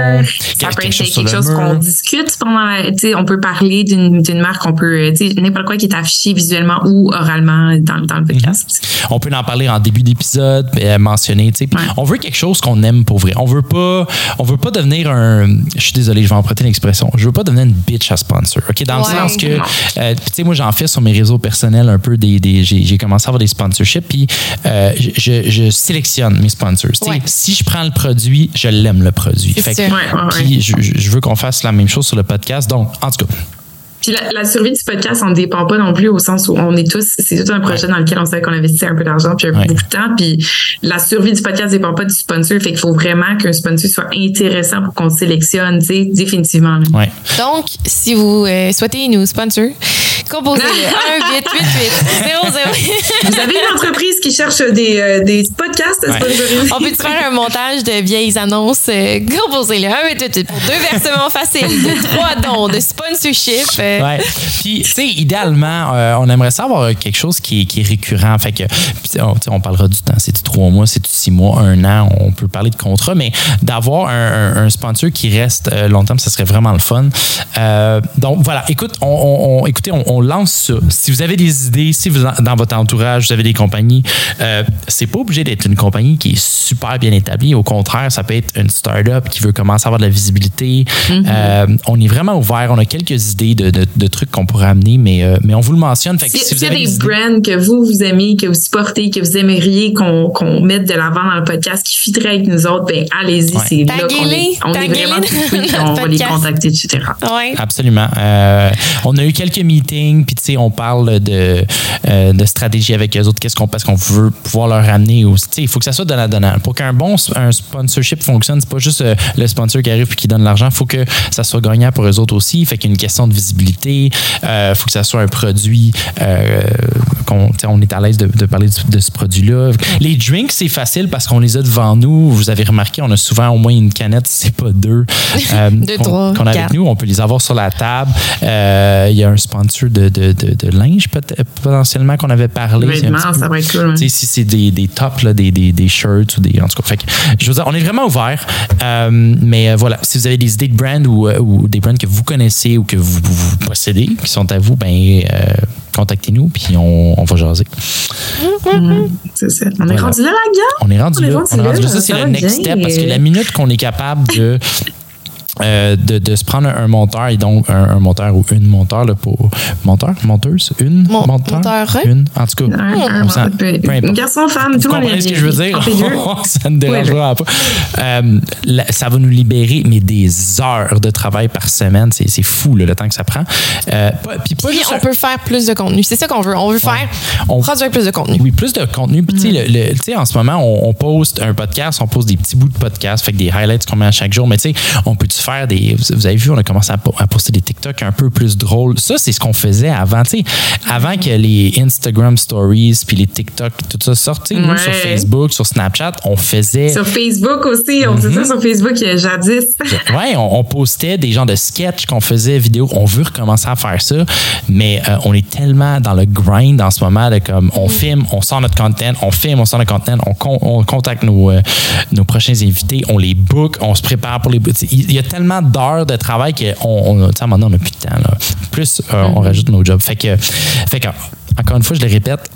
Ça peut être quelque chose qu'on discute pendant la, on peut parler d'une, marque, on peut, n'importe quoi qui est affiché visuellement ou oralement dans, dans le podcast. On peut en parler en début d'épisode, euh, mentionner. Ouais. On veut quelque chose qu'on aime pour vrai. On veut pas, on veut pas devenir un. Je suis désolé, je vais emprunter l'expression. Je veux pas devenir une bitch à sponsor. Ok, dans Ouais. le sens que, euh, puis tu sais, moi j'en fais sur mes réseaux personnels un peu des, des- j'ai, commencé à avoir des sponsorships puis je, je- sélectionne mes sponsors. Ouais. Si je prends le produit, je l'aime le produit. C'est Fait que- sûr. Ouais, ouais, ouais. Puis je, je- je veux qu'on fasse la même chose sur le podcast. Donc, en tout cas, Puis la, la survie du podcast, on ne dépend pas non plus au sens où on est tous, c'est tout un projet dans lequel on sait qu'on investit un peu d'argent puis Ouais. beaucoup de temps. Puis la survie du podcast ne dépend pas du sponsor. Fait qu'il faut vraiment qu'un sponsor soit intéressant pour qu'on le sélectionne, tu sais, définitivement. ouais. Donc, si vous euh, souhaitez nous sponsor, composez le 1 8 8 8 0 0. Vous avez une entreprise qui cherche des, euh, des podcasts Ouais. sponsoriser? On peut faire un montage de vieilles annonces? Euh, composez le 1 8 8 8 pour deux versements faciles de trois dons de sponsorship. Euh, Ouais. Puis, tu sais, idéalement, euh, on aimerait ça avoir quelque chose qui est, qui est récurrent. Fait que, puis, on, tu sais, on parlera du temps. C'est-tu trois mois, c'est-tu six mois, un an? On peut parler de contrat, mais d'avoir un, un- un sponsor qui reste longtemps, ça serait vraiment le fun. Euh, donc, voilà. Écoute, on, on- on- écoutez, on, on lance ça. Si vous avez des idées, si vous, dans votre entourage, vous avez des compagnies, euh, c'est pas obligé d'être une compagnie qui est super bien établie. Au contraire, ça peut être une start-up qui veut commencer à avoir de la visibilité. Euh, on est vraiment ouvert. On a quelques idées de, de- de trucs qu'on pourrait amener, mais, euh, mais on vous le mentionne. Fait que Si, si vous s'il y a avez des des idées- brands que vous, vous aimez, que vous supportez, que vous aimeriez qu'on qu'on mette de l'avant dans le podcast, qui fitteraient avec nous autres, ben allez-y, Ouais. c'est là qu'on Taguez-les, est, on est vraiment on va les contacter, etc. Ouais. Absolument. Euh, on a eu quelques meetings, puis tu sais, on parle de, euh, de stratégie avec eux autres. Qu'est-ce qu'on parce qu'on veut pouvoir leur amener aussi. Tu sais, il faut que ça soit donnant-donnant. Pour qu'un bon un sponsorship fonctionne, c'est pas juste euh, le sponsor qui arrive et qui donne l'argent. Il faut que ça soit gagnant pour eux autres aussi. Fait qu'il y a une question de visibilité. Il faut que ça soit un produit euh, qu'on on est à l'aise de, de parler de ce produit-là. Les drinks, c'est facile parce qu'on les a devant nous. Vous avez remarqué, on a souvent au moins une canette, si c'est pas deux. euh, Deux, qu'on- trois, qu'on a avec nous. On peut les avoir sur la table. Euh, Il y a un sponsor de, de, de, de linge potentiellement qu'on avait parlé. Vêtements, petit peu- ça va être cool. si c'est des, des tops, là, des, des, des shirts ou des. En tout cas, fait que, je veux dire, on est vraiment ouvert. Euh, mais euh, voilà, si vous avez des idées de brand ou, euh, ou des brands que vous connaissez ou que vous, possédez, qui sont à vous, ben, euh, contactez-nous, puis on, on va jaser. C'est ça. On est Voilà. rendu là, la gars? On est rendu On est là. rendu On est rendu là, là. Ça, c'est le next bien. step parce que la minute qu'on est capable de. Euh, de, de se prendre un monteur et donc un, un monteur ou une monteur là, pour monteur monteuse une Mon- monteur monteur. une en tout cas Un, un, on s'en- peu-. Garçon, femme, vous tout le monde comprenez est ce que je veux dire? les ça ne dérange Oui, pas. Euh, la- ça va nous libérer, mais des heures de travail par semaine. C'est c'est fou là, le temps que ça prend. Euh, pas- puis pas Puis on un- peut faire plus de contenu. C'est ça qu'on veut. On veut faire On- produire plus de contenu. oui, plus de contenu. Puis, tu sais, le- le- tu sais, en ce moment, on, on poste un podcast, on poste des petits bouts de podcast, fait que des highlights qu'on met à chaque jour. Mais tu sais, on peut-tu faire des. Vous, avez vu, on a commencé à, po- à poster des TikTok un peu plus drôles. Ça, c'est ce qu'on faisait avant. Tu sais, avant que les Instagram Stories puis les TikTok, tout ça nous, Ouais. sur Facebook, sur Snapchat, on faisait. Sur Facebook aussi, on Mhm. faisait ça sur Facebook euh, jadis. Ouais, on, on postait des genres de sketchs qu'on faisait vidéo. On veut recommencer à faire ça, mais euh, on est tellement dans le grind en ce moment de comme on filme, on sort notre content, on filme, on sort notre content, on, con- on contacte nos, euh, nos prochains invités, on les book, on se prépare pour les. Il y a tellement d'heures de travail qu'on on, tu sais, à un moment donné, on n'a plus de temps. Là. Plus euh, on rajoute nos jobs. Fait que, fait que, encore une fois, je le répète,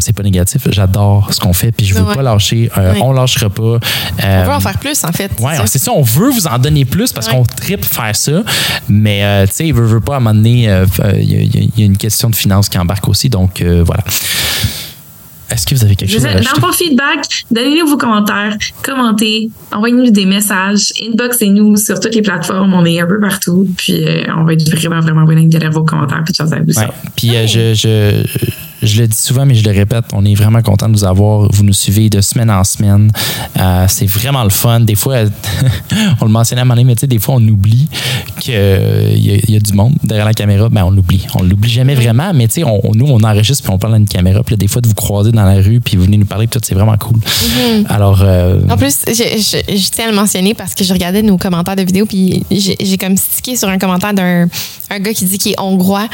c'est pas négatif. J'adore ce qu'on fait, puis je veux Ouais. pas lâcher. Euh, Ouais. On lâchera pas. On Euh, veut en faire plus, en fait. Ça. c'est ça. On veut vous en donner plus parce Ouais. qu'on tripe faire ça. Mais, euh, tu sais, veut, veut pas, à un moment donné, euh, euh, il y, a- il y a une question de finances qui embarque aussi. Donc, euh, voilà. Est-ce que vous avez quelque Je chose à sais, rajouter? dans vos feedback, donnez-nous vos commentaires, commentez, envoyez-nous des messages, inboxez-nous sur toutes les plateformes, on est un peu partout, puis euh, on va être vraiment, vraiment willing de lire vos commentaires puis de choses à vous. Ouais. Puis euh, je, je, je le dis souvent, mais je le répète, on est vraiment content de vous avoir. Vous nous suivez de semaine en semaine. Euh, c'est vraiment le fun. Des fois, on le mentionnait à un moment donné, mais tu sais, des fois, on oublie qu'il y, a- il y a du monde derrière la caméra. Ben, on l'oublie. On l'oublie jamais vraiment, mais tu sais, on, nous, on enregistre puis on parle à une caméra. Puis là, des fois, de vous croiser dans la rue puis vous venez nous parler, puis tout, c'est vraiment cool. Alors, euh, En plus, je, je, je tiens à le mentionner parce que je regardais nos commentaires de vidéo puis j'ai comme stické sur un commentaire d'un un gars qui dit qu'il est hongrois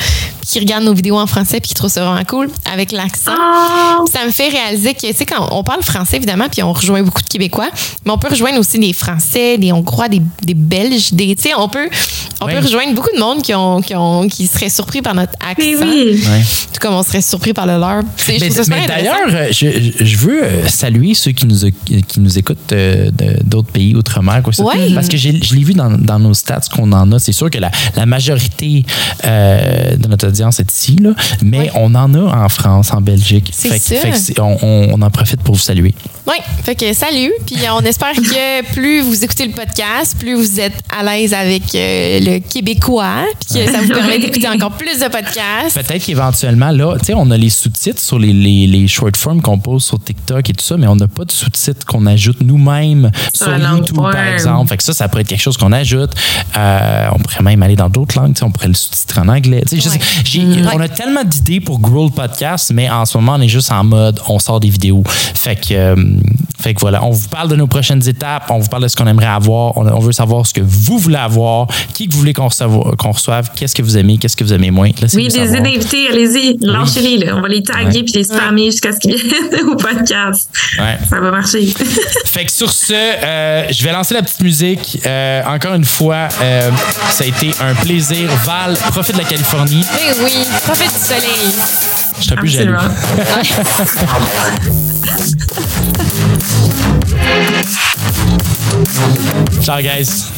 qui regarde nos vidéos en français puis qui trouve ça vraiment cool avec l'accent. Oh! Ça me fait réaliser que, tu sais, quand on parle français, évidemment, puis on rejoint beaucoup de Québécois, mais on peut rejoindre aussi des Français, des Hongrois, des, des Belges, des, tu sais, on peut, on peut rejoindre beaucoup de monde qui, ont, qui, ont, qui seraient surpris par notre accent. Mais oui! Tout comme on serait surpris par le leur. Tu sais, je Mais, mais d'ailleurs, euh, je, je veux euh, saluer ceux qui nous, qui nous écoutent euh, d'autres pays outre-mer. quoi, ça. Ouais. Parce que je l'ai vu dans, dans nos stats qu'on en a. C'est sûr que la, la majorité euh, de notre audience est ici, là, mais Ouais. on en a en France, en Belgique. C'est Fait ça. on, on- on en profite pour vous saluer. Oui, fait que salut. Puis on espère que plus vous écoutez le podcast, plus vous êtes à l'aise avec euh, le québécois, puis que ça vous permet d'écouter encore plus de podcasts. Peut-être qu'éventuellement, là, tu sais, on a les sous-titres sur les, les, les short forms qu'on pose sur TikTok et tout ça, mais on n'a pas de sous-titres qu'on ajoute nous-mêmes sur, YouTube, par exemple. Fait que ça, ça pourrait être quelque chose qu'on ajoute. Euh, on pourrait même aller dans d'autres langues. tu sais, On pourrait le sous-titrer en anglais. Tu sais, je Ouais. Mm. On a tellement d'idées pour grow le podcast, mais en ce moment, on est juste en mode, on sort des vidéos. Fait que, euh, fait que voilà, on vous parle de nos prochaines étapes, on vous parle de ce qu'on aimerait avoir, on, on veut savoir ce que vous voulez avoir, qui que vous voulez qu'on reçoive, qu'est-ce que vous aimez, qu'est-ce que vous aimez moins. Laissez-nous Oui, des d'invités, allez-y, lâchez-les. On va les taguer Ouais. puis les spammer jusqu'à ce qu'ils viennent au podcast. Ouais. Ça va marcher. Fait que sur ce, euh, je vais lancer la petite musique. Euh, encore une fois, euh, ça a été un plaisir. Val, profite de la Californie. Oui, oui, profite du soleil. Je suis un peu jaloux. Ciao, guys.